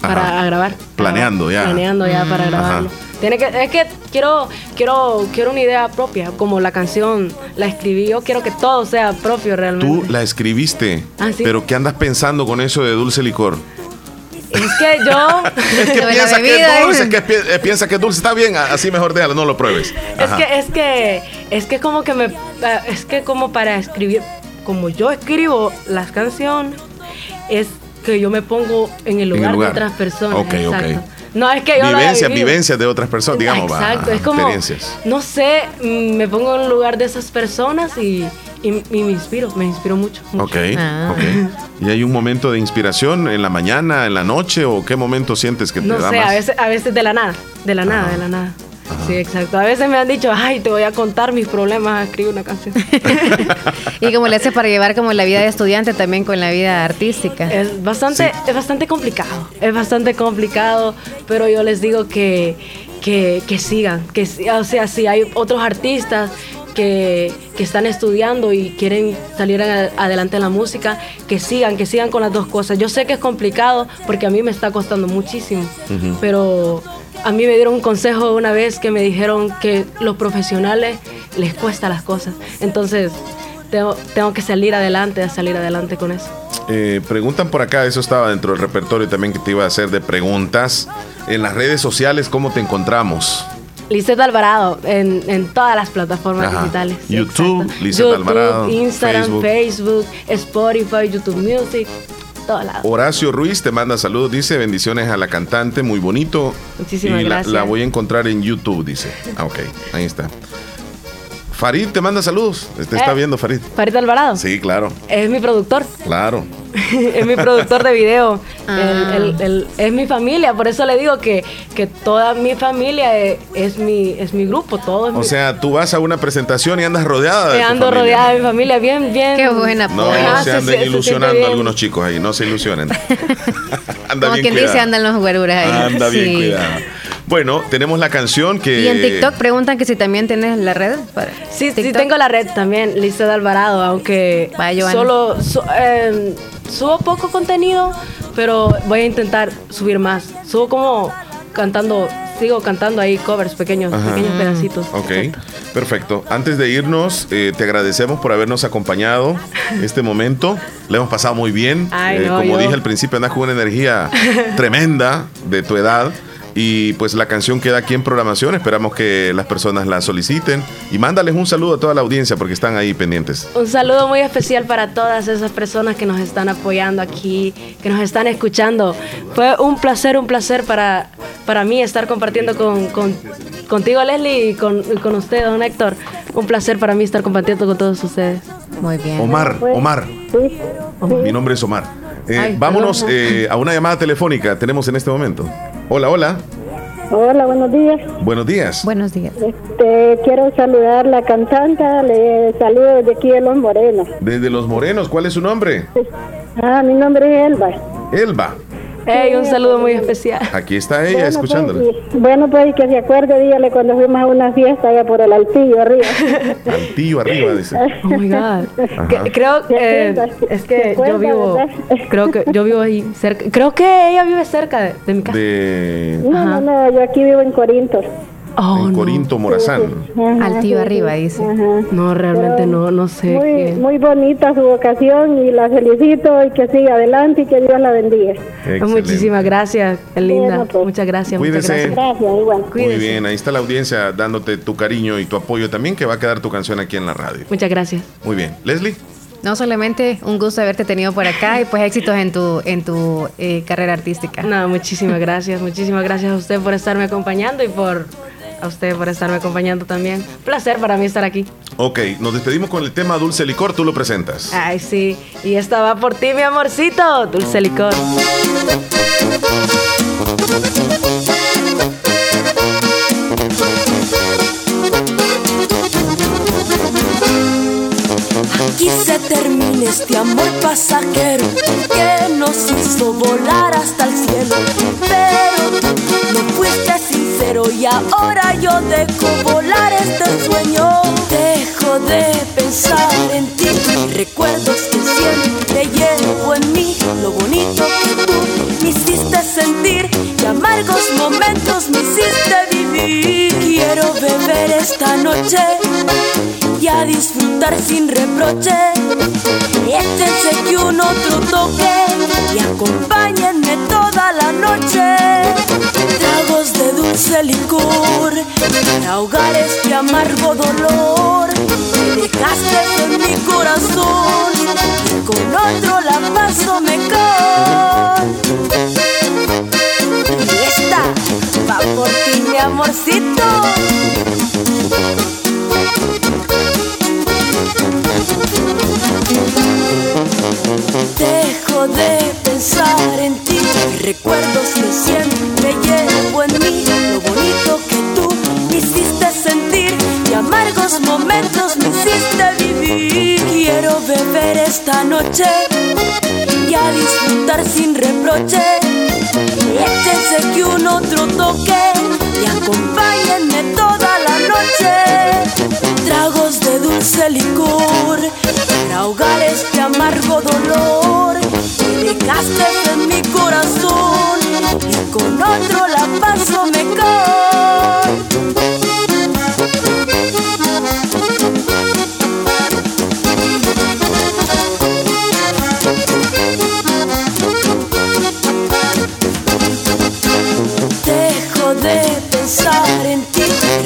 para grabar. Planeando ya. Planeando ya para Ajá. grabarlo. Tiene que, es que quiero, quiero, quiero una idea propia, como la canción la escribí yo, quiero que todo sea propio realmente. Tú la escribiste, Ah, sí. pero ¿qué andas pensando con eso de Dulce Licor? Es que yo, Es que piensa que es dulce, que pi- eh, piensa que es dulce. Está bien, así mejor déjalo, no lo pruebes. es que, es que, es que como que me, ah, es que como para escribir, como yo escribo las canciones, es que yo me pongo en el En el lugar, lugar. de otras personas. Ok, ok. No, es que yo Vivencias, vivencias de otras personas, digamos, va, Exacto, es como, experiencias. no sé, mm, me pongo en el lugar de esas personas y, y- y me inspiro, me inspiro mucho. mucho. Ok, ok. ¿Y hay un momento de inspiración en la mañana, en la noche o qué momento sientes que te No da sé, más? a veces, a veces de la nada, de la nada, de la nada. Sí, exacto. A veces me han dicho, ay, te voy a contar mis problemas, escribe una canción. y como le hace para llevar como la vida de estudiante también con la vida artística. Es bastante, es bastante complicado, es bastante complicado, pero yo les digo que, que, que sigan, que o sea, si hay otros artistas que, que están estudiando y quieren salir a- adelante en la música, que sigan, que sigan con las dos cosas. Yo sé que es complicado porque a mí me está costando muchísimo, pero a mí me dieron un consejo una vez que me dijeron que los profesionales les cuesta las cosas. Entonces, tengo, tengo que salir adelante, salir adelante con eso. Eh, preguntan por acá, eso estaba dentro del repertorio también que te iba a hacer de preguntas. En las redes sociales, ¿cómo te encontramos? Lisette Alvarado en, en todas las plataformas Ajá. digitales. YouTube, YouTube, Alvarado, Instagram, Facebook. Facebook. Spotify, YouTube Music, todos lados. Horacio Ruiz te manda saludos, dice bendiciones a la cantante, muy bonito. Muchísimas y la- gracias. La, voy a encontrar en YouTube, dice. Ah, ok, ahí está. Farid te manda saludos. Te está Eh. viendo Farid. Farid Alvarado Sí, claro, es mi productor, claro. es mi productor de video, Ah. El- el- el- es mi familia, por eso le digo que, que toda mi familia es, es mi, es mi grupo, todo es O mi sea, tú vas a una presentación y andas rodeada de ando familia. rodeada de mi familia, bien, bien. Qué buena No, no se anden ilusionando algunos chicos ahí, no se ilusionen. Anda Como bien quien cuidado. dice, andan los güeruras ahí. Anda bien Sí. cuidado. Bueno, tenemos la canción que... Y en TikTok preguntan que si también tienes la red. para Sí, sí tengo la red también, Lisa de Alvarado, aunque Joana. solo su- eh, subo poco contenido, pero voy a intentar subir más. Subo como cantando, sigo cantando ahí covers pequeños, Ajá. pequeños pedacitos. Ok, perfecto. Antes de irnos, eh, te agradecemos por habernos acompañado este momento. Le hemos pasado muy bien. Ay, Eh, no, como yo- dije al principio, andas con una energía tremenda de tu edad. Y pues la canción queda aquí en programación. Esperamos que las personas la soliciten. Y mándales un saludo a toda la audiencia porque están ahí pendientes. Un saludo muy especial para todas esas personas que nos están apoyando aquí, que nos están escuchando. Fue un placer, un placer para, para mí estar compartiendo con, con- contigo, Leslie, y con, y con usted, don Héctor. Un placer para mí estar compartiendo con todos ustedes. Muy bien. Omar, Omar. Mi nombre es Omar. Eh, Ay, vámonos eh, a una llamada telefónica. Tenemos en este momento. Hola, hola. Hola, buenos días. Buenos días. Buenos días. Este, quiero saludar a la cantante, le saludo desde aquí de Los Morenos. Desde Los Morenos, ¿cuál es su nombre? Ah, mi nombre es Elba. Elba. Hey, un saludo muy especial. Aquí está ella Bueno, escuchándola. Pues, bueno, pues y que se acuerde, dígale cuando fuimos a una fiesta allá por el altillo arriba. Altillo arriba, dice. Oh my God. Que- creo eh, es que yo vivo, creo que yo vivo ahí cerca. Creo que ella vive cerca de, de mi casa. De No, no, no, yo aquí vivo en Corinto. Oh, en no. Corinto Morazán. Altillo arriba, dice. No, realmente no, no sé. Muy, qué- muy bonita su vocación y la felicito y que siga adelante y que Dios la bendiga. Excelente. Muchísimas gracias, linda. Pues. Muchas gracias, Cuídese. muchas gracias. Gracias, igual. Muy bien, ahí está la audiencia dándote tu cariño y tu apoyo también, que va a quedar tu canción aquí en la radio. Muchas gracias. Muy bien. Leslie. No solamente un gusto haberte tenido por acá y pues éxitos en tu en tu eh, carrera artística. No, muchísimas gracias, muchísimas gracias a usted por estarme acompañando y por a usted por estarme acompañando también. Placer para mí estar aquí. Ok, nos despedimos con el tema Dulce Licor, tú lo presentas. Ay, sí. Y esta va por ti, mi amorcito. Dulce licor. Aquí se termina este amor pasajero que nos hizo volar hasta el cielo. Pero tú no fuiste sincero y ahora yo dejo volar este sueño. Dejo de pensar en ti recuerdos que siempre llevo en mí. Lo bonito que tú me hiciste sentir y amargos momentos me hiciste vivir. Quiero beber esta noche y a disfrutar sin reproche. Échense que un otro toque y acompáñenme toda la noche. Tragos de dulce licor para ahogar este amargo dolor. Me dejaste en mi corazón y con otro la paso mejor. Y esta va por ti, mi amorcito. Dejo de pensar en ti. Recuerdos que siempre llevo en mí. Lo bonito que tú me hiciste sentir. Y amargos momentos me hiciste vivir. Quiero beber esta noche Y a disfrutar sin reproche. Échense que un otro toque. Y acompáñenme toda noche. Tragos de dulce licor para ahogar este amargo dolor. Dejaste en mi corazón y con otro la paso mejor.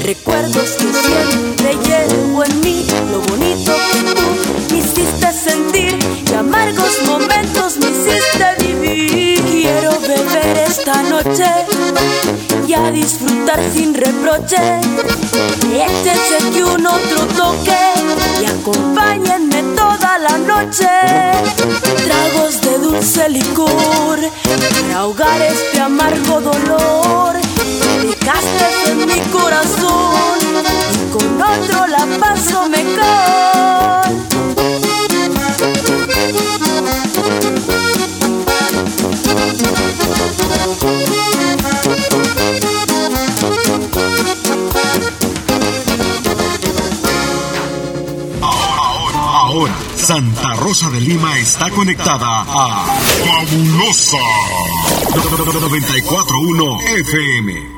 Recuerdos que siempre llevo en mí, lo bonito que tú me hiciste sentir y amargos momentos me hiciste vivir. Quiero beber esta noche y a disfrutar sin reproche. Échese que un otro toque y acompáñenme toda la noche. Tragos de dulce licor para ahogar este amargo dolor. Que dejaste en mi corazón y con otro la paso mejor. Ahora, Santa Rosa de Lima está conectada a Fabulosa 941 FM.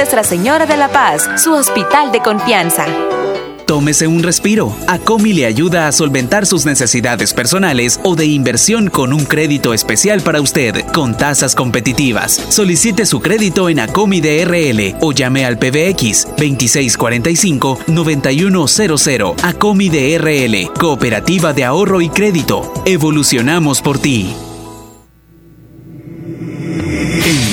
Señora de la Paz, su hospital de confianza. Tómese un respiro. Acomi le ayuda a solventar sus necesidades personales o de inversión con un crédito especial para usted, con tasas competitivas. Solicite su crédito en Acomi DRL o llame al PBX 2645-9100. Acomi DRL, Cooperativa de Ahorro y Crédito. Evolucionamos por ti.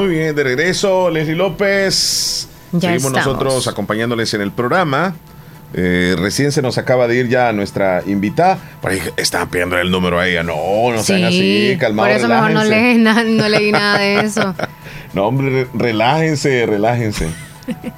Muy bien, de regreso, Leslie López. Ya Seguimos estamos. nosotros acompañándoles en el programa. Eh, recién se nos acaba de ir ya nuestra invitada. Por ahí estaban pidiendo el número a ella. No, no sean así, calmados. por eso mejor no relájense. leí, na- no leí nada de eso. No, hombre, re- relájense, relájense.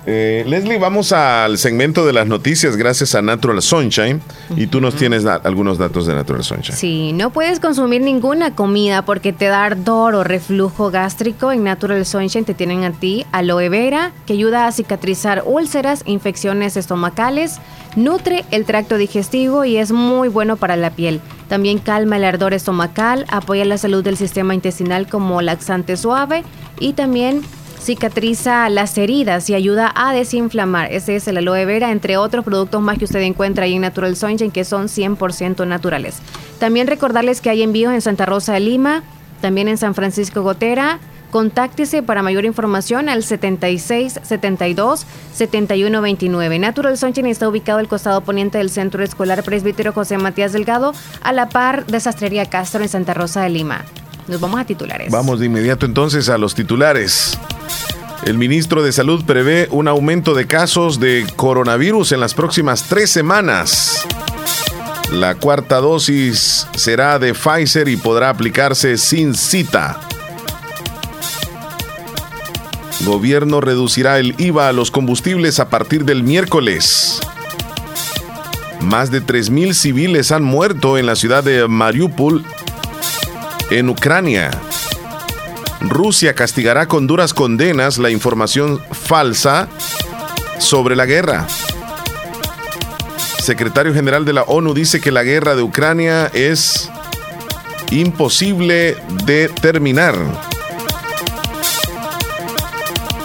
Eh, Leslie, vamos al segmento de las noticias gracias a Natural Sunshine. Y tú nos tienes da- algunos datos de Natural Sunshine. Sí, no puedes consumir ninguna comida porque te da ardor o reflujo gástrico. En Natural Sunshine te tienen a ti aloe vera, que ayuda a cicatrizar úlceras, infecciones estomacales, nutre el tracto digestivo y es muy bueno para la piel. También calma el ardor estomacal, apoya la salud del sistema intestinal como laxante suave y también cicatriza las heridas y ayuda a desinflamar. Ese es el aloe vera, entre otros productos más que usted encuentra ahí en Natural Sunshine que son 100% naturales. También recordarles que hay envíos en Santa Rosa de Lima, también en San Francisco Gotera. Contáctese para mayor información al 76 72 71 29. Natural Sunshine está ubicado al costado poniente del Centro Escolar Presbítero José Matías Delgado, a la par de Sastrería Castro en Santa Rosa de Lima. Nos vamos a titulares. Vamos de inmediato entonces a los titulares. El ministro de Salud prevé un aumento de casos de coronavirus en las próximas tres semanas. La cuarta dosis será de Pfizer y podrá aplicarse sin cita. Gobierno reducirá el IVA a los combustibles a partir del miércoles. Más de 3.000 civiles han muerto en la ciudad de Mariupol, en Ucrania. Rusia castigará con duras condenas la información falsa sobre la guerra. Secretario General de la ONU dice que la guerra de Ucrania es imposible de terminar.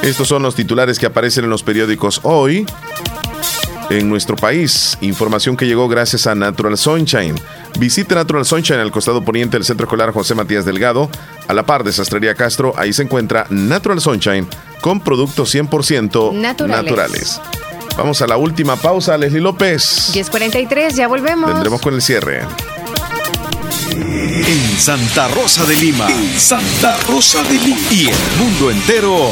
Estos son los titulares que aparecen en los periódicos hoy. En nuestro país, información que llegó gracias a Natural Sunshine. Visite Natural Sunshine al costado poniente del Centro Escolar José Matías Delgado, a la par de Sastrería Castro. Ahí se encuentra Natural Sunshine con productos 100% Naturales. naturales. Vamos a la última pausa, Leslie López. 10.43, ya volvemos. Vendremos con el cierre. En Santa Rosa de Lima. En Santa Rosa de Lima. Y el mundo entero.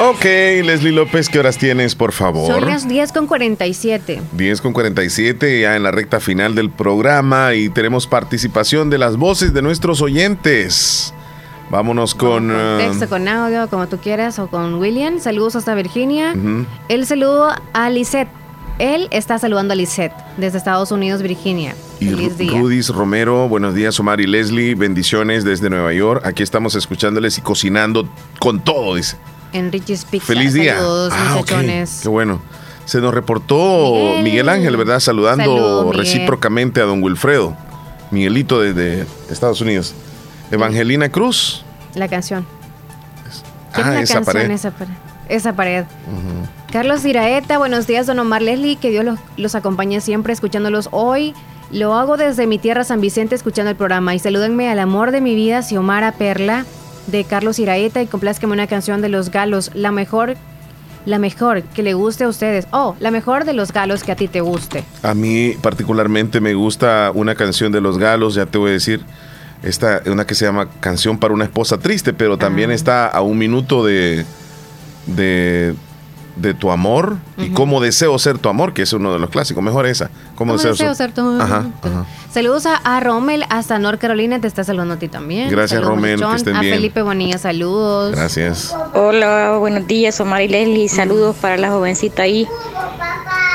Ok, Leslie López, ¿qué horas tienes, por favor? Son las 10 con 47. 10 con 47, ya en la recta final del programa y tenemos participación de las voces de nuestros oyentes. Vámonos con... uh, Texto con audio, como tú quieras, o con William. Saludos hasta Virginia. ujú. El saludo a Lisette. Él está saludando a Lisette desde Estados Unidos, Virginia. Y Feliz día. Rudis Romero, buenos días, Omar y Leslie, bendiciones desde Nueva York. Aquí estamos escuchándoles y cocinando con todo, dice. Enriquez Pizza. Feliz día. Saludos, Ah, muchachones. Qué bueno. Se nos reportó Miguel, Miguel. Ángel, ¿verdad? Saludando recíprocamente a don Wilfredo. Miguelito desde Estados Unidos. Evangelina Cruz. La canción. ¿Quién Ah, es la esa canción? pared. Esa pared. Esa pared. Carlos Iraeta, buenos días, don Omar Leslie, que Dios los, los acompañe siempre escuchándolos hoy. Lo hago desde mi tierra San Vicente escuchando el programa y salúdenme al amor de mi vida, Xiomara Perla, de Carlos Iraeta y complázqueme una canción de Los Galos, la mejor, la mejor que le guste a ustedes. Oh, la mejor de Los Galos que a ti te guste. A mí particularmente me gusta una canción de Los Galos, ya te voy a decir. Esta, una que se llama Canción para una esposa triste, pero también Ah. está a un minuto de, de, de tu amor y cómo deseo ser tu amor, que es uno de los clásicos. Mejor esa. Cómo, ¿Cómo deseo ser tu amor? Ajá, ajá. Saludos a, a Rommel hasta North Carolina, te está saludando a ti también. Gracias, Saludos, Rommel, que muchachón. estén A bien. Felipe Bonilla, saludos. Gracias. Hola, buenos días, Omar y Leslie. Saludos para la jovencita ahí.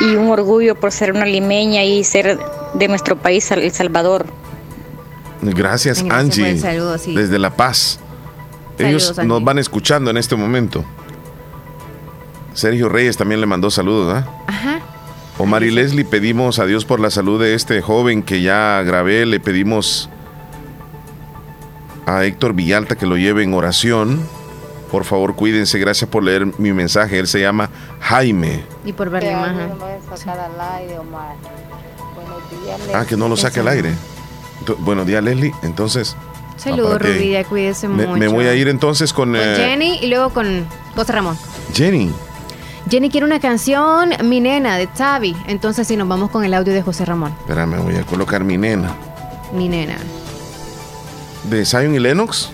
Y un orgullo por ser una limeña y ser de nuestro país, El Salvador. Gracias, Angie. saludo, sí. Desde La Paz. Ellos Saludos, nos Angie. van escuchando en este momento. Sergio Reyes también le mandó saludos, ¿ah? Ajá. Omar y Leslie, pedimos a Dios por la salud de este joven que ya grabé. Le pedimos a Héctor Villalta que lo lleve en oración. Por favor, cuídense. Gracias por leer mi mensaje. Él se llama Jaime. Y por ver la imagen. Ah, que no lo saque al aire. Buenos días, Leslie. Entonces. Saludos. Rubí, cuídese Me, mucho. me voy a ir entonces con, Con eh, Jenny y luego con José Ramón. Jenny. Jenny quiere una canción, Mi Nena, de Tavi. Entonces sí, nos vamos con el audio de José Ramón. Espérame, voy a colocar mi nena. Mi Nena. ¿De Zion y Lennox?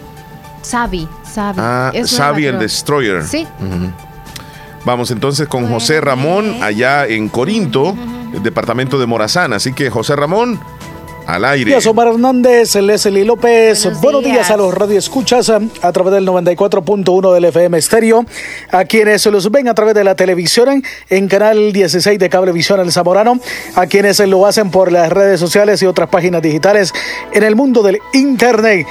Sabi, Sabi. Ah, nueva, el. Destroyer. Sí. Vamos entonces con José Ramón allá en Corinto, el departamento de Morazán. Así que José Ramón, al aire. días, Omar Hernández, Leslie López. Buenos, días. días. a los radioescuchas a, a través del 94.1 del FM Estéreo, a quienes los ven a través de la televisión en, en canal 16 de Cablevisión El Zamorano, a quienes lo hacen por las redes sociales y otras páginas digitales en el mundo del Internet.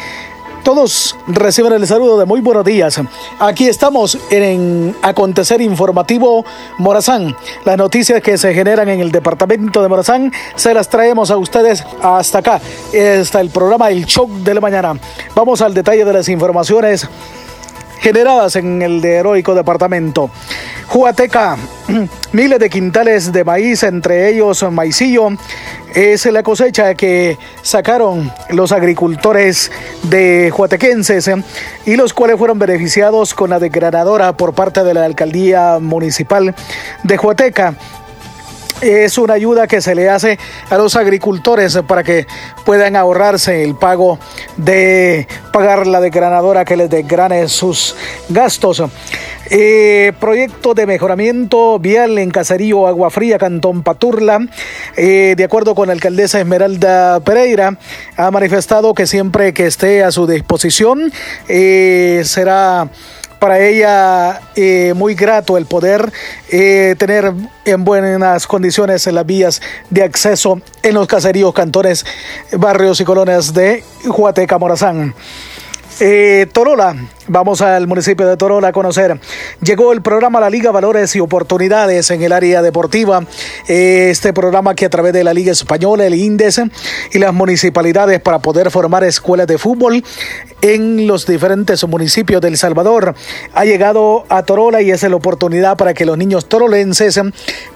Todos reciben el saludo de muy buenos días. Aquí estamos en Acontecer Informativo Morazán. Las noticias que se generan en el departamento de Morazán se las traemos a ustedes hasta acá. Está el programa El Show de la Mañana. Vamos al detalle de las informaciones generadas en el de heroico departamento. Juateca, miles de quintales de maíz, entre ellos maicillo, es la cosecha que sacaron los agricultores de Juatequenses y los cuales fueron beneficiados con la desgranadora por parte de la alcaldía municipal de Juateca es una ayuda que se le hace a los agricultores para que puedan ahorrarse el pago de pagar la desgranadora que les desgrane sus gastos. Eh, proyecto de mejoramiento vial en Caserío Agua Fría, Cantón Paturla. Eh, de acuerdo con la alcaldesa Esmeralda Pereira, ha manifestado que siempre que esté a su disposición eh, será para ella eh, muy grato el poder eh, tener en buenas condiciones las vías de acceso en los caseríos, cantones, barrios y colonias de Huateca, Morazán. Eh, Torola, vamos al municipio de Torola a conocer. Llegó el programa La Liga Valores y Oportunidades en el área deportiva. Eh, este programa que a través de la Liga Española, el INDES y las municipalidades para poder formar escuelas de fútbol en los diferentes municipios del Salvador ha llegado a Torola y es la oportunidad para que los niños torolenses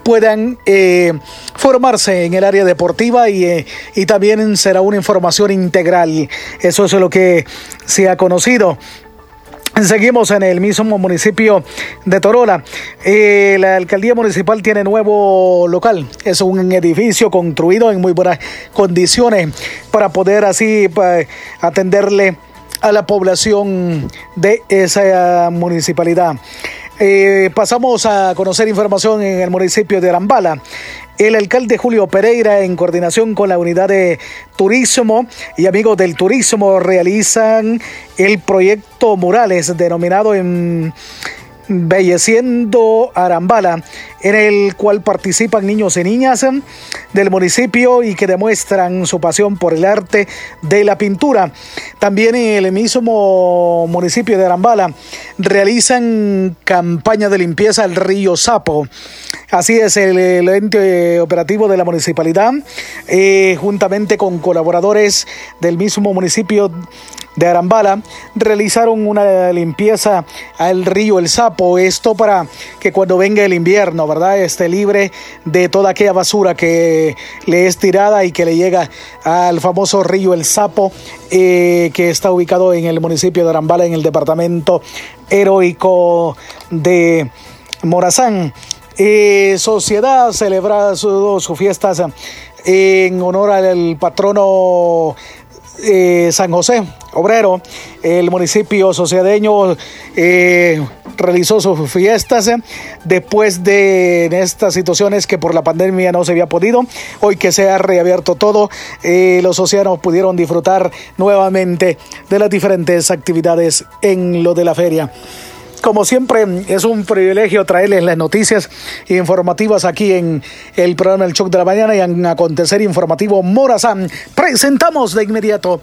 puedan eh, formarse en el área deportiva y, y también será una información integral. Eso es lo que se conocido. Seguimos en el mismo municipio de Torola. Eh, la alcaldía municipal tiene nuevo local. Es un edificio construido en muy buenas condiciones para poder así atenderle a la población de esa municipalidad. Eh, pasamos a conocer información en el municipio de Arambala. El alcalde Julio Pereira, en coordinación con la unidad de turismo y amigos del turismo, realizan el proyecto Murales, denominado en Belleciendo Arambala, en el cual participan niños y niñas del municipio y que demuestran su pasión por el arte de la pintura. También en el mismo municipio de Arambala realizan campaña de limpieza al río Sapo. Así es, el, ente operativo de la municipalidad, eh, juntamente con colaboradores del mismo municipio de Arambala realizaron una limpieza al río El Sapo. Esto para que cuando venga el invierno, ¿verdad? Esté libre de toda aquella basura que le es tirada y que le llega al famoso río El Sapo, eh, que está ubicado en el municipio de Arambala, en el departamento heroico de Morazán. Eh, sociedad celebra sus su fiestas en honor al patrono eh, San José Obrero, el municipio sociadeño eh, realizó sus fiestas eh, después de estas situaciones que por la pandemia no se había podido. Hoy que se ha reabierto todo, eh, los océanos pudieron disfrutar nuevamente de las diferentes actividades en lo de la feria. Como siempre, es un privilegio traerles las noticias informativas aquí en el programa El Shock de la Mañana y en Acontecer Informativo Morazán. Presentamos de inmediato.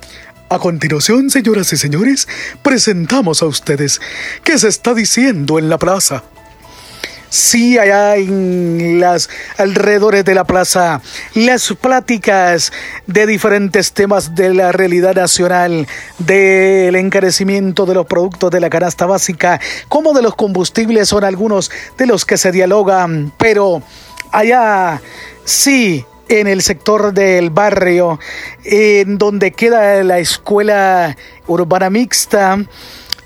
A continuación, señoras y señores, presentamos a ustedes qué se está diciendo en la plaza. Sí, allá en las alrededores de la plaza, las pláticas de diferentes temas de la realidad nacional, del encarecimiento de los productos de la canasta básica, como de los combustibles, son algunos de los que se dialogan, pero allá sí, en el sector del barrio, en donde queda la escuela urbana mixta,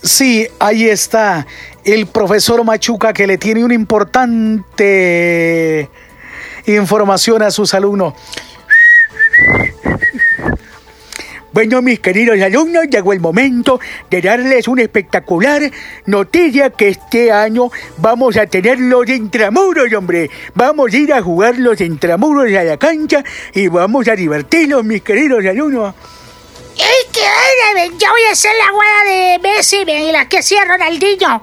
Sí, ahí está el profesor Machuca que le tiene una importante información a sus alumnos. Bueno, mis queridos alumnos, llegó el momento de darles una espectacular noticia que este año vamos a tener los intramuros, hombre. Vamos a ir a jugar los intramuros a la cancha y vamos a divertirnos, mis queridos alumnos. ¡Ey, qué aire! Yo voy a ser la abuela de Messi y la que hacía Ronaldinho.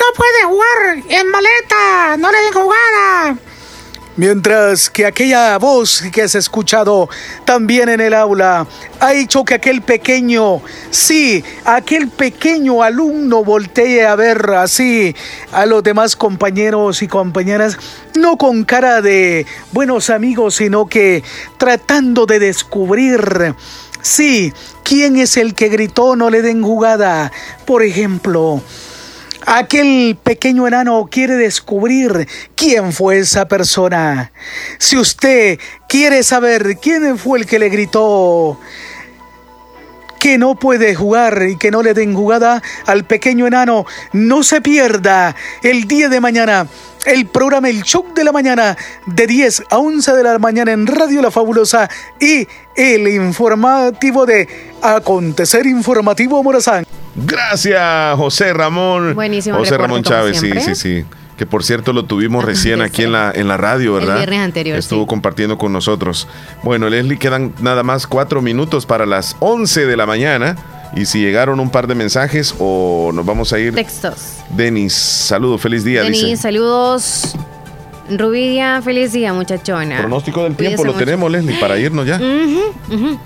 No puede jugar en maleta, no le den jugada. Mientras que aquella voz que has escuchado también en el aula ha hecho que aquel pequeño, sí, aquel pequeño alumno voltee a ver así a los demás compañeros y compañeras, no con cara de buenos amigos, sino que tratando de descubrir, sí, quién es el que gritó no le den jugada. Por ejemplo, Aquel pequeño enano quiere descubrir quién fue esa persona. Si usted quiere saber quién fue el que le gritó que no puede jugar y que no le den jugada al pequeño enano, no se pierda el día de mañana el programa El Show de la Mañana de 10 a 11 de la mañana en Radio La Fabulosa y el informativo de Acontecer Informativo Morazán. Gracias, José Ramón. Buenísimo. José Ramón Chávez, sí, sí, sí. Que por cierto lo tuvimos recién aquí en la, en la radio, El ¿verdad? viernes anterior, Estuvo sí. compartiendo con nosotros. Bueno, Leslie, quedan nada más cuatro minutos para las 11 de la mañana. Y si llegaron un par de mensajes o nos vamos a ir. Textos. Denis, saludo, feliz día, Denis, dice. saludos. Rubidia, feliz día, muchachona. Pronóstico del tiempo Cuídese lo mucho. tenemos, Leslie, para irnos ya. Ujú, ujú.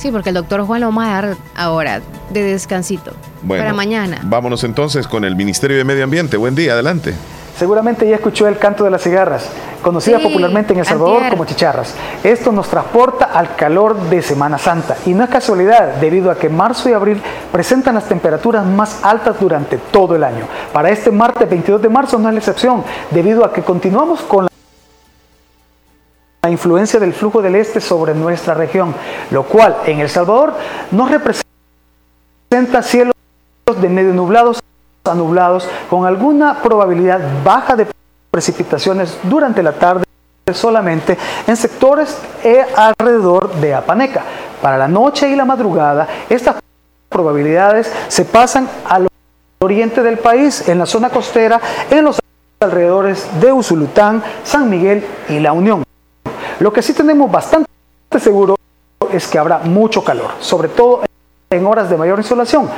Sí, porque el doctor Juan lo vamos a dar ahora de descansito. Bueno, para mañana. Vámonos entonces con el Ministerio de Medio Ambiente. Buen día, adelante. Seguramente ya escuchó el canto de las cigarras, conocida Sí, popularmente en El Salvador antier. como chicharras. Esto nos transporta al calor de Semana Santa y no es casualidad debido a que marzo y abril presentan las temperaturas más altas durante todo el año. Para este martes 22 de marzo no es la excepción, debido a que continuamos con la la influencia del flujo del este sobre nuestra región, lo cual en El Salvador nos representa cielos de medio nublados a nublados con alguna probabilidad baja de precipitaciones durante la tarde solamente en sectores eh, alrededor de Apaneca. Para la noche y la madrugada, estas probabilidades se pasan al oriente del país, en la zona costera, en los alrededores de Usulután, San Miguel y La Unión. Lo que sí tenemos bastante seguro es que habrá mucho calor, sobre todo en horas de mayor insolación.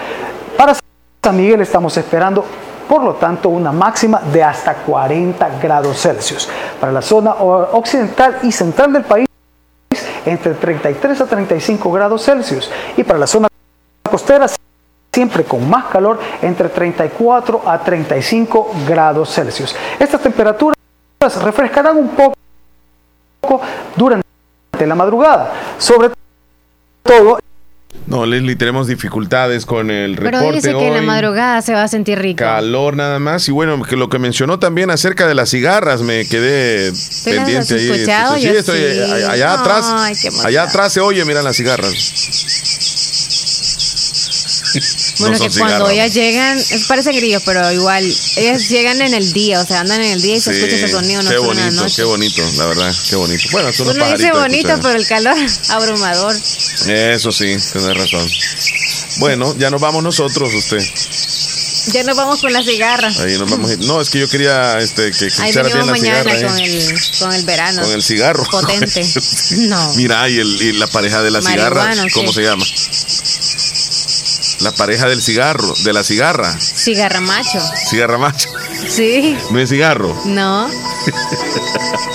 Para San Miguel estamos esperando, por lo tanto, una máxima de hasta 40 grados Celsius. Para la zona occidental y central del país, entre 33 a 35 grados Celsius. Y para la zona costera, siempre con más calor, entre 34 a 35 grados Celsius. Estas temperaturas refrescarán un poco durante la madrugada, sobre todo No, Leslie, tenemos dificultades con el Pero reporte dice que en la hoy. madrugada se va a sentir rico. Calor nada más. Y bueno, que lo que mencionó también acerca de las cigarras, me quedé pendiente ahí. escuchado? sí, Yo estoy sí. allá atrás. Allá atrás se oye, miran las cigarras. Bueno, No que cuando ellas llegan, parecen grillos, pero igual, ellas llegan en el día, o sea, andan en el día y se escucha ese sonido, no qué suena en la bonito, noche. qué bonito, la verdad, qué bonito. Bueno, son Uno dice bonito, pero el calor abrumador. Eso sí, tienes razón. Bueno, ya nos vamos nosotros, usted. Ya nos vamos con las cigarras. Ahí nos vamos a ir. No, es que yo quería este, que escuchara bien la mañana cigarra. con eh. el, con el verano. Con el cigarro. Potente. No. Mira, y, el- y la pareja de la cigarra, Marihuana, ¿o qué? ¿cómo se llama? La pareja del cigarro, de la cigarra. Cigarra macho. Cigarra macho. Sí. No es cigarro. No.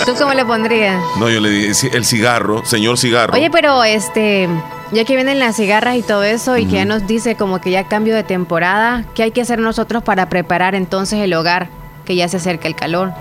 ¿Tú cómo le pondrías? No, yo le dije el cigarro, señor cigarro. Oye, pero este, ya que vienen las cigarras y todo eso y que ya nos dice como que ya cambio de temporada, ¿qué hay que hacer nosotros para preparar entonces el hogar? que ya se acerca el calor.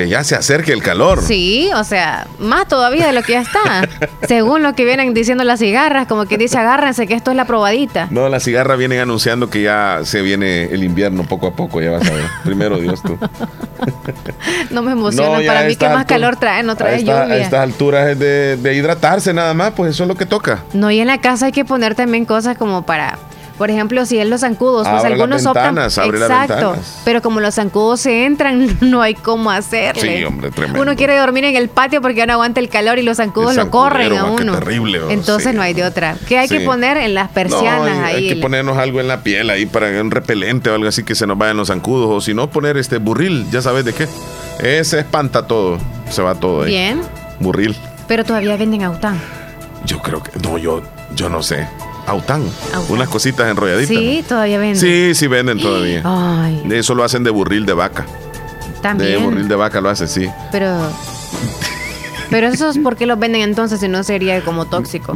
Que ya se acerque el calor. Sí, o sea, más todavía de lo que ya está. Según lo que vienen diciendo las cigarras, como que dice agárrense que esto es la probadita. No, las cigarras vienen anunciando que ya se viene el invierno poco a poco, ya vas a ver. Primero Dios tú. No me emociona, No, para a mí que más altura- calor trae, no A, trae a lluvia. estas alturas es de, de hidratarse nada más, pues eso es lo que toca. No, y en la casa hay que poner también cosas como para, por ejemplo, si es los zancudos, pues Abre las algunos ventanas, optan. abre Exacto. Pero como los zancudos se entran, no hay cómo hacerle. Sí, hombre, tremendo. Uno quiere dormir en el patio porque ya no aguanta el calor y los zancudos lo corren a uno. terrible, oh, Entonces sí. no hay de otra. ¿Qué hay que poner en las persianas No, hay, ahí? hay que el- ponernos algo en la piel ahí para un repelente o algo así que se nos vayan los zancudos. O si no, poner este burril, ya sabes de qué. Ese espanta todo, se va todo ahí. Bien, Burril. pero todavía venden aután. Yo creo que, no, yo, yo no sé. Aután. Aután. Unas cositas enrolladitas. Sí, todavía venden. Sí, sí venden todavía. Ay, Eso lo hacen de burril de vaca. De también. burril de vaca lo hacen, sí. Pero. Pero eso es porque los venden entonces si no sería como tóxico.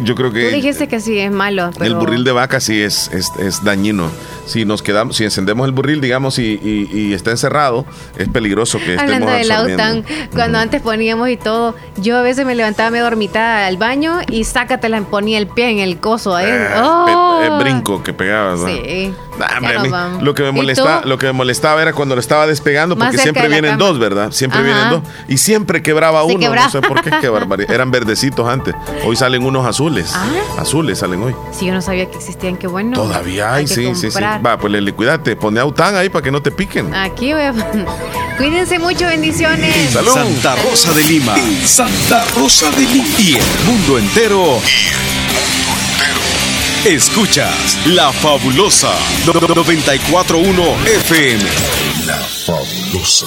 Yo creo Tú que dijiste que sí es malo. Pero... el burril de vaca sí es, es, es dañino. Si nos quedamos, si encendemos el burril, digamos, y, y- y está encerrado, es peligroso que Hablando estemos del absorbiendo. Aután, cuando antes poníamos y todo, yo a veces me levantaba medio dormitada al baño y sácatela, ponía el pie en el coso ahí. Eh, ¡Oh! el brinco que pegabas. ¿no? Sí. Nah, hombre, mí lo que me ¿Y molesta, lo que me molestaba era cuando lo estaba despegando, Más porque siempre vienen cama. dos, ¿verdad? Siempre Ajá. vienen dos. Y siempre quebraba uno. quebraba. No sé por qué, qué barbaridad. Eran verdecitos antes. Hoy salen unos azules. Ah. Azules salen hoy. Si yo no sabía que existían, qué bueno. Todavía hay, sí, sí, sí. Va, pues le cuídate, pone aután ahí para que no te piquen. Aquí voy a Cuídense mucho, bendiciones. Santa Rosa de Lima. Santa Rosa de Lima. Y el mundo entero. Escuchas La Fabulosa 941 FM. La fabulosa.